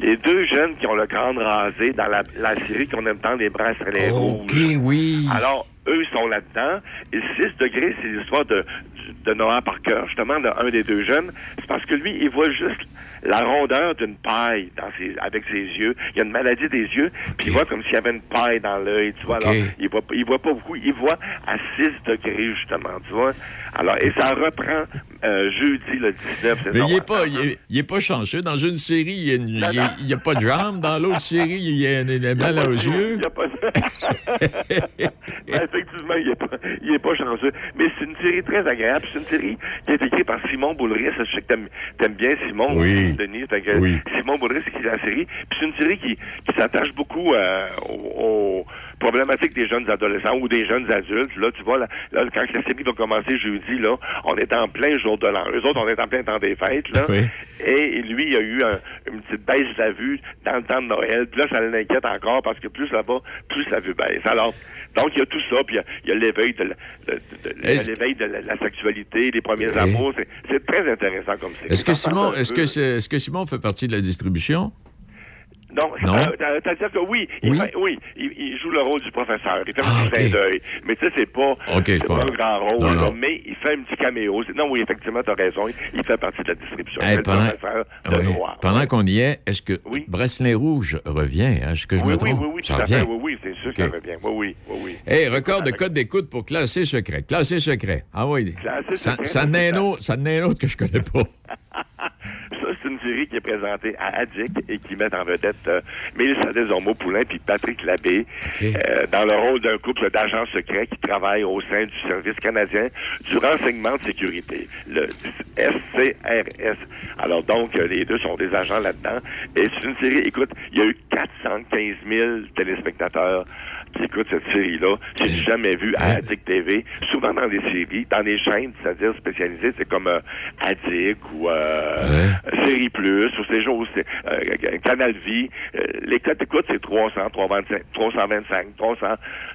Les deux jeunes qui ont le crâne rasé dans la, la série qu'on aime tant, Les Bracelets OK, Rouges. oui. Alors, eux sont là-dedans. Et 6 degrés, c'est l'histoire de, de Noah Parker, justement, de un des deux jeunes. C'est parce que lui, il voit juste la rondeur d'une paille dans ses, avec ses yeux. Il a une maladie des yeux, puis il voit comme s'il y avait une paille dans l'œil, tu vois. Alors, il voit, il voit pas beaucoup. Il voit à 6 degrés, justement, tu vois. Alors, et ça reprend euh, jeudi, le 19. c'est Mais il est pas, il est, il est pas chanceux. Dans une série, il y a, une- il y pas de jambes. Dans l'autre série, il y a une, une mal aux yeux. Il y a pas Ben, effectivement, il est pas, il est pas chanceux. Mais c'est une série très agréable. C'est une série qui est écrite par Simon Boulris. Je sais que t'aimes, t'aimes bien Simon, Oui. Denis. Que Oui. Simon Boulris, qui est la série. Puis c'est une série qui, qui s'attache beaucoup euh, aux, aux problématiques des jeunes adolescents ou des jeunes adultes. Là, tu vois, là, là, quand la série va commencer jeudi, là, on est en plein jour de l'an. Eux autres, on est en plein temps des fêtes, là. Oui. Et lui, il a eu un- une petite baisse de la vue dans le temps de Noël. Puis là, ça l'inquiète encore parce que plus ça va, plus la vue baisse. Alors, donc, il y a tout ça. Puis il y a- il y a l'éveil de, la- de- la, sexualité, les premiers Oui. amours. C'est- très intéressant comme série. Est-ce que Simon, c'est- est-ce que Simon fait partie de la distribution? Non, Non? euh, t'as- c'est-à-dire que oui, il, Oui? oui il, il joue le rôle du professeur. Il fait un Ah, petit clin ok. d'œil. Mais tu sais, c'est pas, un grand rôle, Non, là, mais il fait un petit caméo. Non, oui, effectivement, t'as raison. Il, fait partie de la distribution. Hey, pendant de oui, qu'on y est, est-ce que Oui. Bracelet Rouge revient? hein? Est-ce que je oui, me oui, trompe? oui, oui, Ça à fait. revient. Oui, oui, c'est sûr Ok. que ça revient. Oui, oui, oui, oui. Hey, record de code d'écoute pour classer secret. Classer secret. Ah oui. Classer Ça, secret, ça ça. ça est un autre que je connais pas. Ça, c'est une série qui est présentée à Addict et qui met en vedette euh, Mélissa Desormeaux-Poulain puis Patrick Labbé euh, dans le rôle d'un couple d'agents secrets qui travaillent au sein du Service canadien du renseignement de sécurité, le SCRS. Alors donc, euh, les deux sont des agents là-dedans. Et c'est une série, écoute, il y a eu 415 000 téléspectateurs qui écoutent cette série-là. J'ai jamais vu à Addict TV. Souvent dans les séries, dans les chaînes, c'est-à-dire spécialisées, c'est comme euh, Addict ou euh, Série Plus ou ces c'est, euh, Canal Vie. Euh, les codes d'écoute, c'est 300, 325, 325, 300,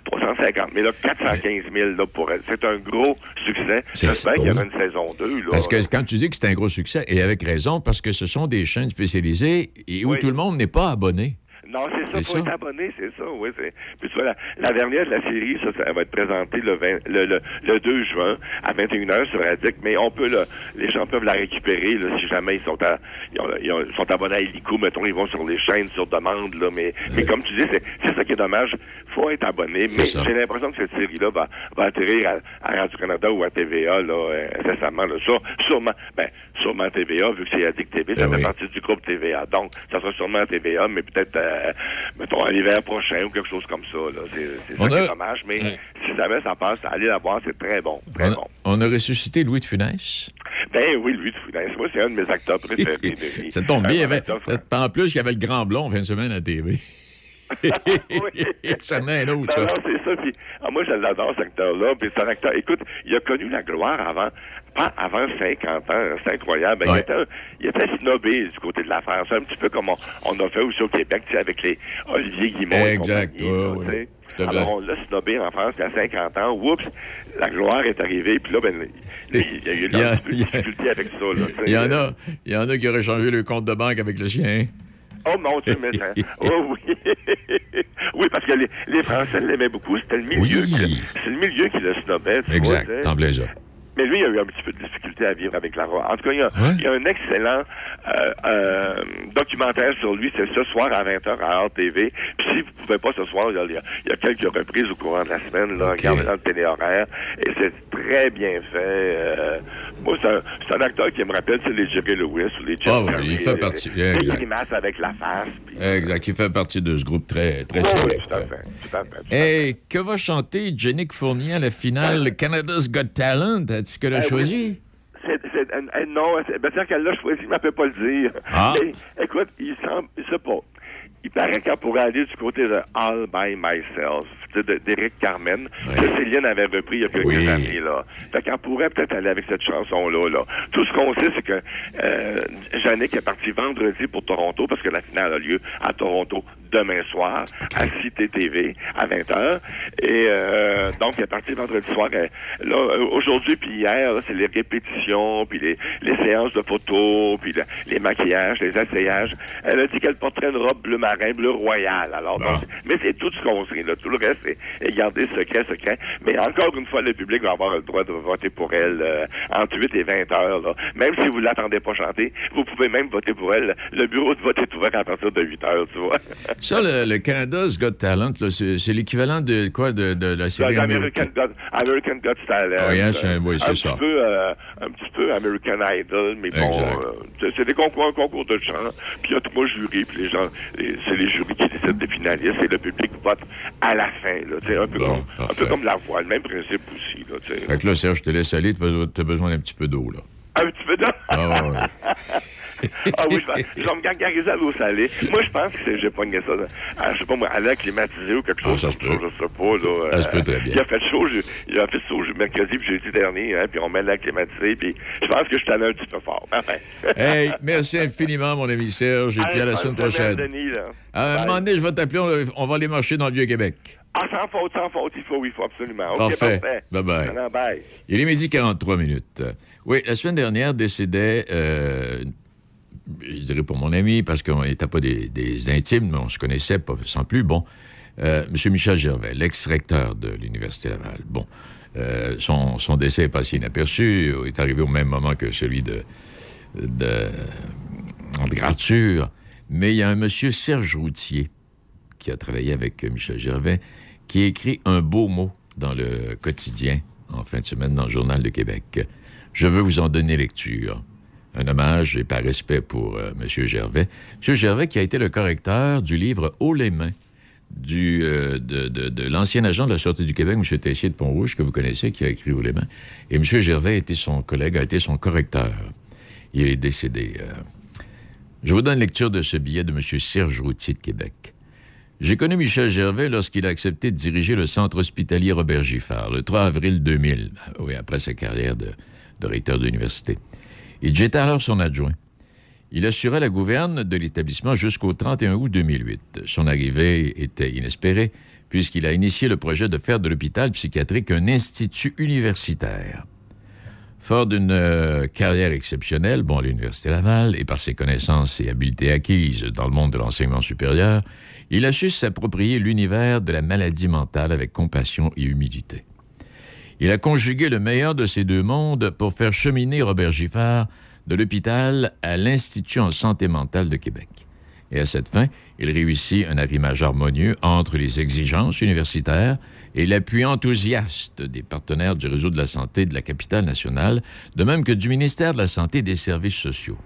350. Mais là, 415 000 là, pour elle. C'est un gros succès. C'est- J'espère qu'il y aura une saison 2. Là. Parce que quand tu dis que c'est un gros succès, et avec raison, parce que ce sont des chaînes spécialisées et où Oui. tout le monde n'est pas abonné. Non, c'est ça, faut ça. être abonné, c'est ça, oui. c'est- Puis tu vois, la, la dernière de la série, ça, ça va être présenté le, 20 le, le, le 2 juin à 21h sur Addict, mais on peut, le, les gens peuvent la récupérer là, si jamais ils sont à, ils, ont- ils ont- ils sont abonnés à Illico, mettons, ils vont sur les chaînes sur demande, là, mais, mais comme tu dis, c'est ça qui est dommage, faut être abonné, mais j'ai l'impression que cette série-là va, va atterrir à, à Radio-Canada ou à TVA, là, euh, incessamment, là. Ça, sûrement, ben, sûrement à TVA, vu que c'est Addict TV, ça Ben fait oui. partie du groupe TVA, donc, ça sera sûrement à TVA, mais peut-être, euh, mettons, à l'hiver prochain ou quelque chose comme ça. C'est ça qui est dommage, mais Ouais. si jamais ça passe, allez la voir, c'est très bon. Très On a, bon. on a ressuscité Louis de Funès. Ben oui, lui, de Funès, moi, c'est un de mes acteurs préférés. Ça tombe bien. avait- en plus, il y avait le grand blond fin de semaine à la TV. ça est un autre, Non, non, ça. c'est ça. Puis, ah, moi, je l'adore, cet acteur-là. Puis, c'est un acteur. Écoute, il a connu la gloire avant, pas avant 50 ans. C'est incroyable. Ouais. Il, était, il était snobé du côté de l'affaire. C'est un petit peu comme on, on a fait aussi au Québec, tu sais, avec les Olivier Guimond. et Exact, compagnie, ouais, là, ouais. tu sais. Tout à Alors, on l'a snobé en France il y a 50 ans. Oups, la gloire est arrivée. Puis là, ben, il y a eu Il y a- un petit peu de difficulté avec ça. Là. Il y en a, il y en a qui auraient changé le compte de banque avec le chien. Oh mon Dieu, mais ça- oh, oui. oui, parce que les, les Français l'aimaient beaucoup. C'était le milieu. Oui. C'est le milieu qui le snobait. tu vois, Exact, tu Mais lui, il a eu un petit peu de difficulté à vivre avec la. En tout cas, il y a, il y a un excellent euh, euh, documentaire sur lui. C'est ce soir à 20h à RTV. Puis si vous pouvez pas ce soir, il y a, il y a quelques reprises au courant de la semaine. Là, regardez dans le téléhoraire. Et c'est très bien fait. Euh, moi, c'est un, acteur qui me rappelle c'est les Jerry Lewis ou les Jim Ah oui, Carrey, il fait partie- Les grimaces avec la face. puis- Exact, il fait partie de ce groupe très, très Oui, oui, select. tout à fait. Tout à fait. Et que va chanter Jennick Fournier à la finale? Canada's Got Talent? Qu'elle a Ben choisi? C'est, c'est- euh, euh, non, c'est, ben, c'est qu'elle l'a choisi, mais elle peut pas le dire. Ah. Mais, écoute, il semble, je sais pas. Il paraît qu'elle pourrait aller du côté de All by Myself, d'Éric Carmen, que Céline avait repris il y a quelques Oui. années, là. Fait qu'elle pourrait peut-être aller avec cette chanson-là, là. Tout ce qu'on sait, c'est que, euh, Jannick est parti vendredi pour Toronto, parce que la finale a lieu à Toronto demain soir, à CTTV, à 20h. Et, euh, donc, elle est partie vendredi soir. Là, euh, aujourd'hui puis hier, là, c'est les répétitions, puis les, les séances de photos, puis le- les maquillages, les essayages. Elle a dit qu'elle porterait une robe bleu marin, bleu royal. Alors, donc, mais c'est tout ce qu'on sait. Là. Tout le reste est gardé secret, secret. Mais encore une fois, le public va avoir le droit de voter pour elle euh, entre 8 et 20 heures. Là. Même si vous l'attendez pas chanter, vous pouvez même voter pour elle. Le bureau de vote est ouvert à partir de 8 heures, tu vois. Ça, le, le Canada's Got Talent, c'est l'équivalent de quoi de, de la série American américaine? Got, American Got Talent. Oui, hein, c'est- oui, c'est un ça. Petit peu, euh, un petit peu American Idol, mais bon, euh, c'est- des concours, un concours de chant. Puis il y a trois jurys, puis les gens, c'est les jurys qui décident des finalistes et le public vote à la fin. Là, un, peu comme, un peu comme la voix, le même principe aussi. Là. Fait que là, Serge, je te laisse aller, tu as besoin d'un petit peu d'eau, là. Un petit peu de... Ah, ouais, ah oui, je vais, je vais me gargariser à l'eau salée. Moi, je pense que j'ai pogné ça. À, je sais pas moi, à l'air climatisé ou quelque chose. Ah, ça se ça, je sais pas. Là, Ça se peut très bien. Il a fait chaud, je- il a fait chaud mercredi puis jeudi dernier, hein, puis on met l'air climatisé, puis je pense que je suis allé un petit peu fort. Enfin. Hey, merci infiniment, mon ami Serge, et puis à la semaine prochaine. Denis, là. À un Bye. moment donné, je vais t'appeler, on, on va aller marcher dans le Vieux-Québec. Ah, sans faute, sans faute, il faut, il faut absolument. OK, Parfait. Non, bye. Il est midi 43 minutes. Oui, la semaine dernière décédait, euh, je dirais pour mon ami, parce qu'on n'était pas des, des intimes, mais on se connaissait pas sans plus. Bon, euh, M. Michel Gervais, l'ex-recteur de l'Université Laval. Bon, euh, son, son décès est passé inaperçu, est arrivé au même moment que celui de, de, de Grature. Mais il y a un monsieur Serge Routier qui a travaillé avec euh, Michel Gervais, qui a écrit un beau mot dans le quotidien en fin de semaine dans le Journal de Québec. Je veux vous en donner lecture. Un hommage et par respect pour euh, M. Gervais. M. Gervais qui a été le correcteur du livre Haut les mains euh, de l'ancien agent de la Sûreté du Québec, M. Tessier de Pont-Rouge, que vous connaissez, qui a écrit Haut les mains. Et M. Gervais a été son collègue, a été son correcteur. Il est décédé. euh. Je vous donne lecture de ce billet de M. Serge Routier de Québec. J'ai connu Michel Gervais lorsqu'il a accepté de diriger le centre hospitalier Robert Giffard le 3 avril 2000, oui, après sa carrière de, de recteur d'université. Et j'étais alors son adjoint. Il assurait la gouverne de l'établissement jusqu'au 31 août 2008. Son arrivée était inespérée puisqu'il a initié le projet de faire de l'hôpital psychiatrique un institut universitaire. Fort d'une euh, carrière exceptionnelle, bon, à l'Université Laval, et par ses connaissances et habiletés acquises dans le monde de l'enseignement supérieur, il a su s'approprier l'univers de la maladie mentale avec compassion et humilité. Il a conjugué le meilleur de ces deux mondes pour faire cheminer Robert Giffard de l'hôpital à l'Institut en santé mentale de Québec. Et à cette fin, il réussit un arrimage harmonieux entre les exigences universitaires et l'appui enthousiaste des partenaires du réseau de la santé de la capitale nationale, de même que du ministère de la Santé et des Services sociaux.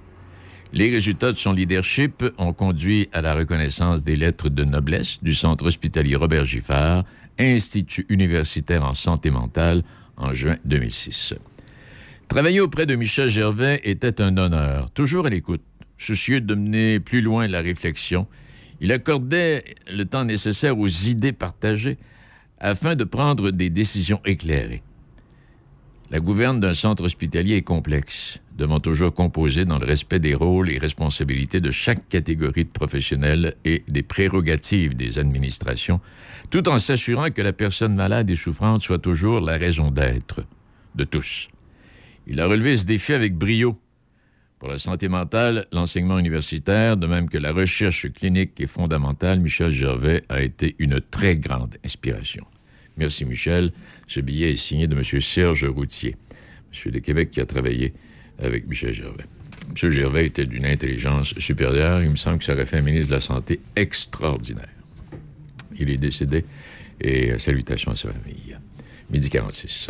Les résultats de son leadership ont conduit à la reconnaissance des lettres de noblesse du Centre hospitalier Robert Giffard, Institut universitaire en santé mentale, en juin 2006. Travailler auprès de Michel Gervais était un honneur, toujours à l'écoute, soucieux de mener plus loin la réflexion. Il accordait le temps nécessaire aux idées partagées afin de prendre des décisions éclairées. La gouverne d'un centre hospitalier est complexe, devant toujours composer dans le respect des rôles et responsabilités de chaque catégorie de professionnels et des prérogatives des administrations, tout en s'assurant que la personne malade et souffrante soit toujours la raison d'être de tous. Il a relevé ce défi avec brio. Pour la santé mentale, l'enseignement universitaire, de même que la recherche clinique et fondamentale, Michel Gervais a été une très grande inspiration. Merci Michel. Ce billet est signé de M. Serge Routier. Monsieur de Québec, qui a travaillé avec Michel Gervais. M. Gervais était d'une intelligence supérieure. Il me semble que ça aurait fait un ministre de la Santé extraordinaire. Il est décédé et euh, salutations à sa famille. Midi 46.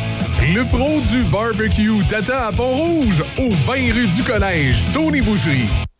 Le pro du barbecue t'attend à Pont-Rouge, au 20 rue du Collège, Tony Boucherie.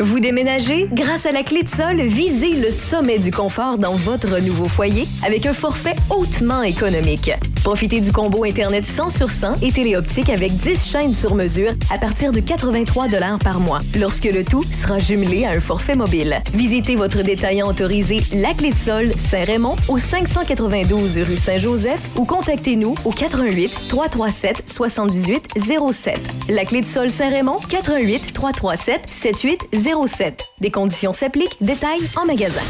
Vous déménagez? Grâce à la clé de sol, visez le sommet du confort dans votre nouveau foyer avec un forfait hautement économique. Profitez du combo Internet 100 sur 100 et téléoptique avec 10 chaînes sur mesure à partir de 83 par mois, lorsque le tout sera jumelé à un forfait mobile. Visitez votre détaillant autorisé La Clé de Sol Saint-Raymond au 592 rue Saint-Joseph ou contactez-nous au 88 337 78 07. La Clé de Sol Saint-Raymond 88 337 78 07. Des conditions s'appliquent. Détails en magasin.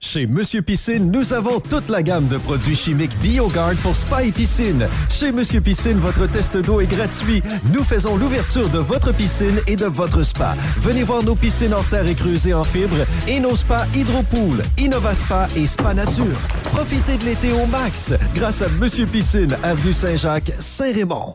Chez Monsieur Piscine, nous avons toute la gamme de produits chimiques BioGuard pour spa et piscine. Chez Monsieur Piscine, votre test d'eau est gratuit. Nous faisons l'ouverture de votre piscine et de votre spa. Venez voir nos piscines en terre et creusées en fibre et nos spas Hydropool, InnovaSpa et Spa Nature. Profitez de l'été au max grâce à Monsieur Piscine, avenue Saint-Jacques, Saint-Raymond.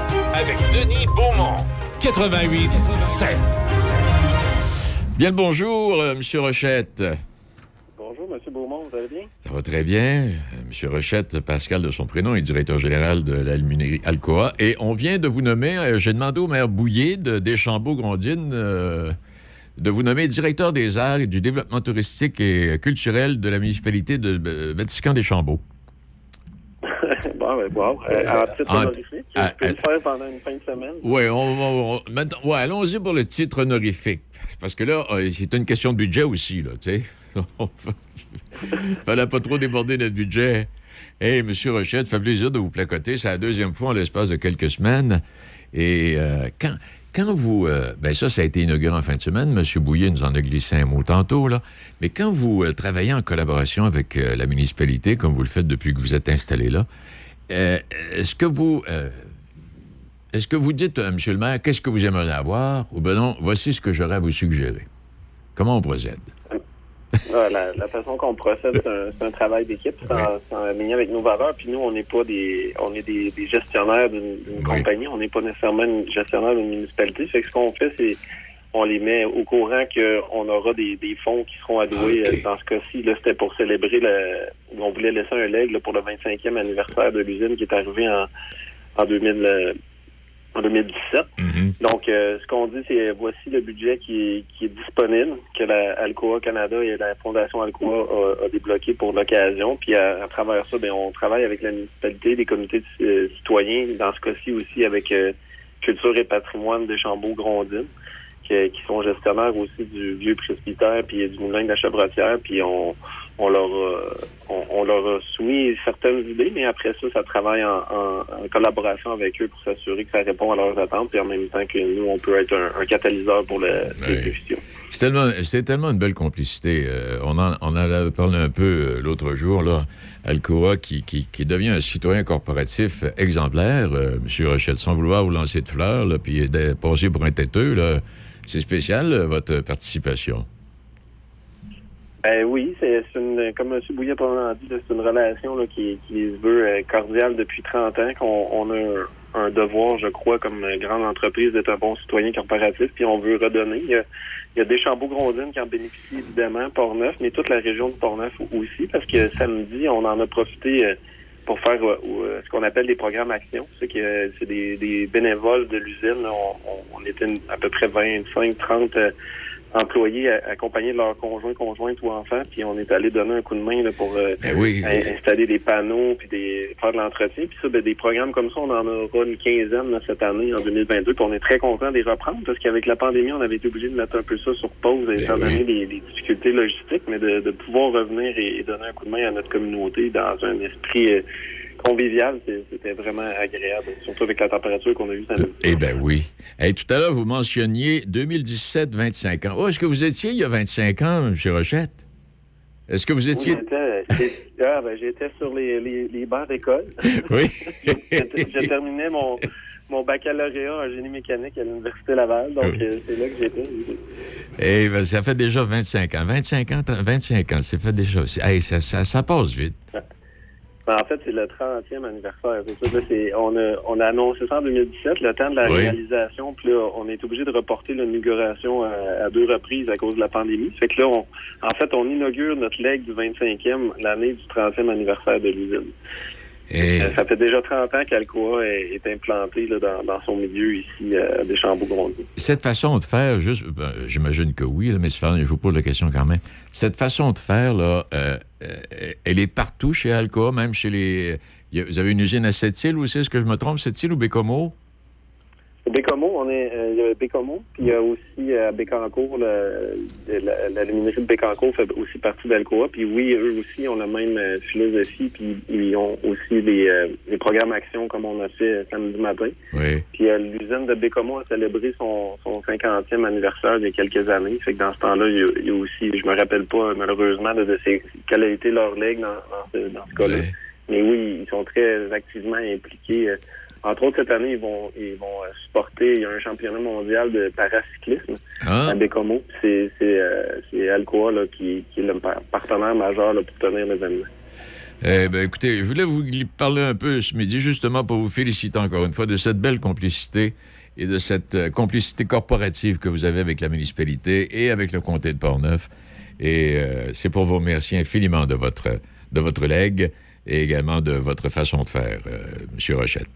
avec Denis Beaumont. 88 7. Bien le bonjour, euh, Monsieur Rochette. Bonjour, M. Beaumont, vous allez bien? Ça va très bien. Euh, Monsieur Rochette, Pascal de son prénom, est directeur général de l'Almunerie Alcoa. Et on vient de vous nommer, euh, j'ai demandé au maire Bouillet de Deschambault-Grondines euh, de vous nommer directeur des arts et du développement touristique et culturel de la municipalité de euh, Batiscan-Deschambault. Bon, ben, wow. Euh, en titre en- honorifique, je ah, peux le faire pendant une fin de semaine? Oui, on, on- ouais, allons-y pour le titre honorifique. Parce que là, euh, c'est une question de budget aussi, là, tu sais. Fallait pas trop déborder notre budget. Hey, Monsieur Rochette, ça fait plaisir de vous placoter. C'est la deuxième fois en l'espace de quelques semaines. Et euh, quand, quand vous... euh, ben ça, ça a été inauguré en fin de semaine. Monsieur Bouillet nous en a glissé un mot tantôt, là. Mais quand vous euh, travaillez en collaboration avec euh, la municipalité, comme vous le faites depuis que vous êtes installé là, euh, est-ce que vous... euh, est-ce que vous dites, euh, Monsieur le maire, qu'est-ce que vous aimeriez avoir? Ou ben non, voici ce que j'aurais à vous suggérer. Comment on procède? Ah, la, la façon qu'on procède, c'est un, travail d'équipe, c'est en, aligné avec nos valeurs. Puis nous, on n'est pas des, on est des, des gestionnaires d'une d'une compagnie, on n'est pas nécessairement une gestionnaire d'une municipalité. Fait que ce qu'on fait, c'est on les met au courant qu'on aura des, des fonds qui seront alloués. Euh, Dans ce cas-ci, là, c'était pour célébrer le, on voulait laisser un leg là, pour le 25e anniversaire de l'usine qui est arrivé en, en 2000. euh, en 2017. Donc, euh, ce qu'on dit, c'est voici le budget qui est, qui est disponible, que la Alcoa Canada et la Fondation Alcoa a, a débloqué pour l'occasion. Puis à, à travers ça, ben, on travaille avec la municipalité, les comités de, euh, citoyens, dans ce cas-ci aussi avec euh, Culture et Patrimoine de Chambault-Grondines, qui, sont gestionnaires aussi du vieux presbytère puis du moulin de la Chevrotière. Puis on, on leur a, on, on leur a soumis certaines idées, mais après ça, ça travaille en, en- en collaboration avec eux pour s'assurer que ça répond à leurs attentes, puis en même temps que nous, on peut être un, un catalyseur pour le- l'exécution. C'est tellement, c'est tellement une belle complicité. Euh, on, en, on en avait parlé un peu euh, l'autre jour, là. Alcoa qui, qui, qui devient un citoyen corporatif exemplaire. Euh, Monsieur Rochelle, sans vouloir vous lancer de fleurs, là, puis passer pour un têteux, là. C'est spécial, euh, votre participation? Ben oui, c'est une, comme M. Bouillet a dit, c'est une relation qui, se veut euh, cordiale depuis 30 ans, qu'on on a un, devoir, je crois, comme euh, grande entreprise, d'être un bon citoyen corporatif, puis on veut redonner. Il y a, il y a Deschambault-Grondines qui en bénéficient évidemment, Portneuf, mais toute la région de Portneuf aussi, parce que samedi, on en a profité pour faire euh, euh, ce qu'on appelle des programmes actions. C'est que c'est des, des bénévoles de l'usine. On, on- était à peu près 25, 30 euh, employés accompagnés de leurs conjoints, conjointes ou enfants, puis on est allé donner un coup de main là, pour euh, Ben oui. in- installer des panneaux puis des, faire de l'entretien. Puis ça, ben, des programmes comme ça, on en aura une quinzaine là, cette année, en 2022, puis on est très content de les reprendre parce qu'avec la pandémie, on avait été obligé de mettre un peu ça sur pause étant Ben oui. donné les, les difficultés logistiques, mais de, de pouvoir revenir et, et donner un coup de main à notre communauté dans un esprit euh, convivial, c'était vraiment agréable, surtout avec la température qu'on a eue. Eh bien oui. Hey, tout à l'heure, vous mentionniez 2017, 25 ans. Oh, est-ce que vous étiez il y a 25 ans, M. Rochette? Est-ce que vous étiez... Oui, ah, ben, j'étais sur les, les, les bancs d'école. Oui. J'ai terminé mon, mon baccalauréat en génie mécanique à l'Université Laval, donc euh, c'est là que j'étais. Eh ben, ça fait déjà 25 ans. 25 ans, 25 ans, c'est fait déjà. Hey, ça, ça, ça passe vite. Ben, en fait, c'est le 30e anniversaire. Ça, là, on, a, on a annoncé ça en 2017, le temps de la Oui. réalisation. Puis là, on est obligé de reporter l'inauguration à, à deux reprises à cause de la pandémie. Fait que là, on, en fait, on inaugure notre leg du 25e, l'année du 30e anniversaire de l'usine. Et... Euh, Ça fait déjà 30 ans qu'Alcoa est, est implanté là, dans, dans son milieu ici euh, à Deschambault-Grondines. Cette façon de faire, juste, ben, j'imagine que oui, là, mais je vous pose la question quand même. Cette façon de faire, là, euh, euh, elle est partout chez Alcoa, même chez les. a- vous avez une usine à Sept-Îles aussi, est-ce que je me trompe, Sept-Îles ou Bécomo? Bécomo, on est euh, il y a Bécomo, puis il y a aussi à Bécancourt, le- la, la luminerie de Bécancourt fait aussi partie d'Alcoa. Puis oui, eux aussi ont la même euh, philosophie, puis ils ont aussi des, euh, des programmes actions comme on a fait euh, samedi matin. Oui. Puis euh, l'usine de Bécomo a célébré son, son 50e anniversaire il y a quelques années. Fait que dans ce temps-là, il y, a, il y a aussi, je me rappelle pas malheureusement de, de ces, quelle a été leur legs dans, dans ce, dans ce cas-là. Mais oui, ils sont très activement impliqués. Entre autres, cette année, ils vont ils vont euh, supporter, il y a un championnat mondial de paracyclisme Ah. à Bécomo. C'est c'est euh, c'est Alcoa là, qui, qui est le par- partenaire majeur là, pour tenir l'événement. Eh bien, écoutez, je voulais vous parler un peu ce midi, justement pour vous féliciter encore une fois de cette belle complicité et de cette euh, complicité corporative que vous avez avec la municipalité et avec le comté de Portneuf. Et euh, c'est pour vous remercier infiniment de votre, de votre legs et également de votre façon de faire, euh, M. Rochette.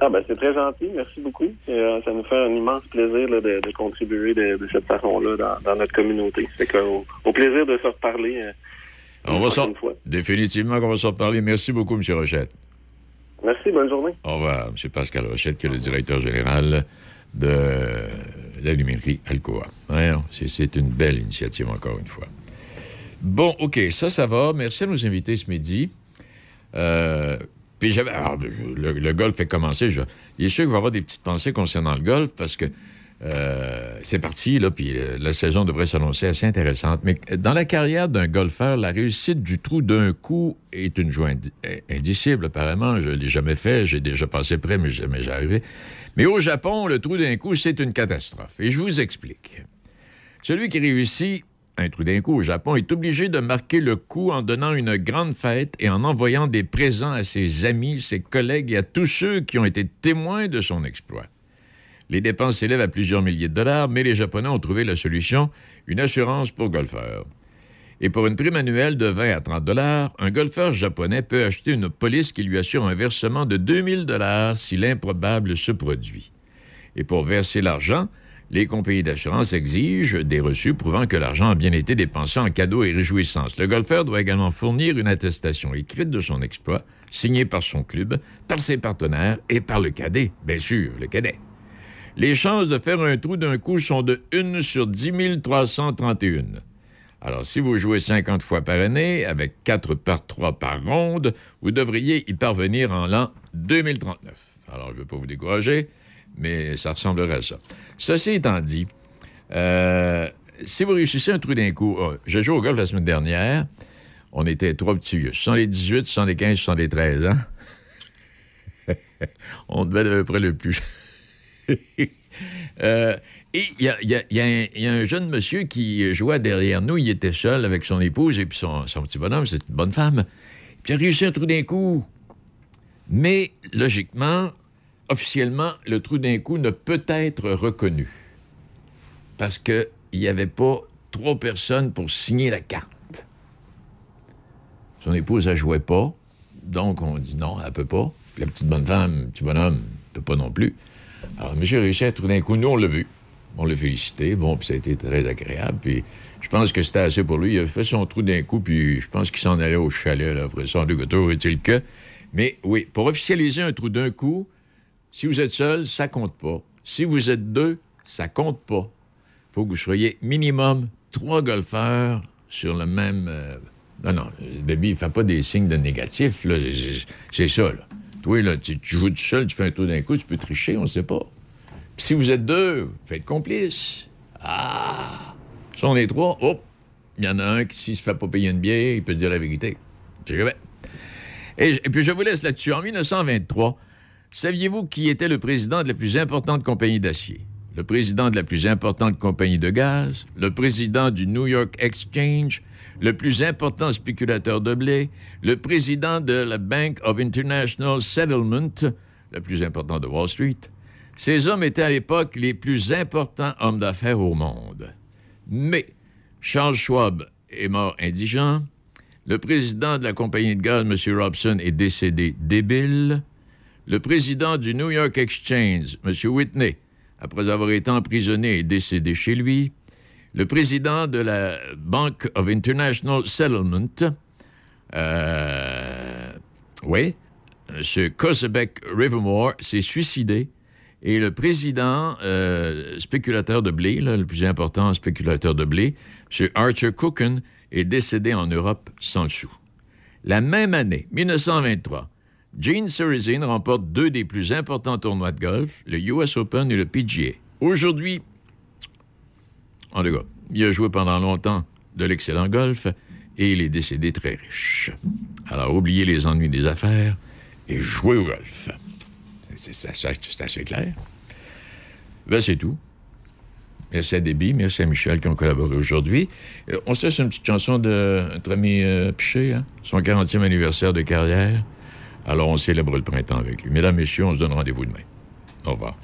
Ah ben c'est très gentil, merci beaucoup. Euh, ça nous fait un immense plaisir là, de, de contribuer de, de cette façon-là dans, dans notre communauté. C'est qu'au au plaisir de se reparler. euh, On une va fois. Définitivement qu'on va s'en reparler. Merci beaucoup, M. Rochette. Merci, bonne journée. Au revoir, M. Pascal Rochette, qui est le directeur général de la luminerie Alcoa. Ouais, c'est une belle initiative, encore une fois. Bon, OK, ça, ça va. Merci à nos invités ce midi. Euh, le, golf est commencé. Je, il est sûr qu'il va y avoir des petites pensées concernant le golf parce que euh, c'est parti, là, puis euh, la saison devrait s'annoncer assez intéressante. Mais dans la carrière d'un golfeur, la réussite du trou d'un coup est une joie indi- indicible, apparemment. Je ne l'ai jamais fait, j'ai déjà passé près, mais jamais arrivé. Mais au Japon, le trou d'un coup, c'est une catastrophe. Et je vous explique. Celui qui réussit un trou d'un coup au Japon est obligé de marquer le coup en donnant une grande fête et en envoyant des présents à ses amis, ses collègues et à tous ceux qui ont été témoins de son exploit. Les dépenses s'élèvent à plusieurs milliers de dollars, mais les Japonais ont trouvé la solution, une assurance pour golfeurs. Et pour une prime annuelle de 20 à 30 dollars, un golfeur japonais peut acheter une police qui lui assure un versement de 2000 dollars si l'improbable se produit. Et pour verser l'argent, les compagnies d'assurance exigent des reçus prouvant que l'argent a bien été dépensé en cadeaux et réjouissances. Le golfeur doit également fournir une attestation écrite de son exploit, signée par son club, par ses partenaires et par le cadet, bien sûr, le cadet. Les chances de faire un trou d'un coup sont de 1 sur 10 331. Alors, si vous jouez 50 fois par année, avec 4 par 3 par ronde, vous devriez y parvenir en l'an 2039. Alors, je ne veux pas vous décourager, mais ça ressemblerait à ça. Ceci étant dit, euh, si vous réussissez un trou d'un coup, euh, j'ai joué au golf la semaine dernière. On était trois petits vieux. 78, 75, 73 ans. on devait être à peu près le plus. Et il y a, un- jeune monsieur qui jouait derrière nous. Il était seul avec son épouse et puis son, son petit bonhomme. C'est une bonne femme. Puis il a réussi un trou d'un coup. Mais, logiquement, officiellement, le trou d'un coup ne peut être reconnu. Parce qu'il n'y avait pas trois personnes pour signer la carte. Son épouse, elle jouait pas. Donc, on dit non, elle peut pas. Puis la petite bonne femme, petit bonhomme, ne peut pas non plus. Alors, réussi à trou d'un coup. Nous, on l'a vu. On l'a félicité. Bon, puis ça a été très agréable. Puis je pense que c'était assez pour lui. Il a fait son trou d'un coup, puis je pense qu'il s'en allait au chalet, là, après ça, en toujours est-il que. Mais oui, pour officialiser un trou d'un coup, si vous êtes seul, ça compte pas. Si vous êtes deux, ça compte pas. Faut que vous soyez minimum trois golfeurs sur le même. euh, Non, non, Debbie, il fait pas des signes de négatif. C'est- ça, là. Toi, là, tu, joues tout seul, tu fais un tour d'un coup, tu peux tricher, on ne sait pas. Puis si vous êtes deux, faites complice. Ah! Si on est trois, hop, il y en a un qui, s'il se fait pas payer une bière, il peut dire la vérité. Et, et puis je vous laisse là-dessus. En 1923, saviez-vous qui était le président de la plus importante compagnie d'acier? Le président de la plus importante compagnie de gaz? Le président du New York Exchange? Le plus important spéculateur de blé? Le président de la Bank of International Settlement? Le plus important de Wall Street? Ces hommes étaient à l'époque les plus importants hommes d'affaires au monde. Mais Charles Schwab est mort indigent. Le président de la compagnie de gaz, M. Robson, est décédé débile. Le président du New York Exchange, M. Whitney, après avoir été emprisonné, est décédé chez lui. Le président de la Bank of International Settlement, euh, oui, M. Kosebeck Rivermore, s'est suicidé. Et le président euh, spéculateur de blé, le plus important spéculateur de blé, M. Archer Cooken, est décédé en Europe sans le sou. La même année, 1923, Gene Sarazen remporte deux des plus importants tournois de golf, le US Open et le PGA. Aujourd'hui, en tout cas, il a joué pendant longtemps de l'excellent golf et il est décédé très riche. Alors, oubliez les ennuis des affaires et jouez au golf. C'est assez clair. Ben, c'est tout. Merci à Déby, merci à Michel qui ont collaboré aujourd'hui. Euh, on se laisse une petite chanson de notre ami euh, Piché, hein? son 40e anniversaire de carrière. Alors, on célèbre le printemps avec lui. Mesdames, Messieurs, on se donne rendez-vous demain. Au revoir.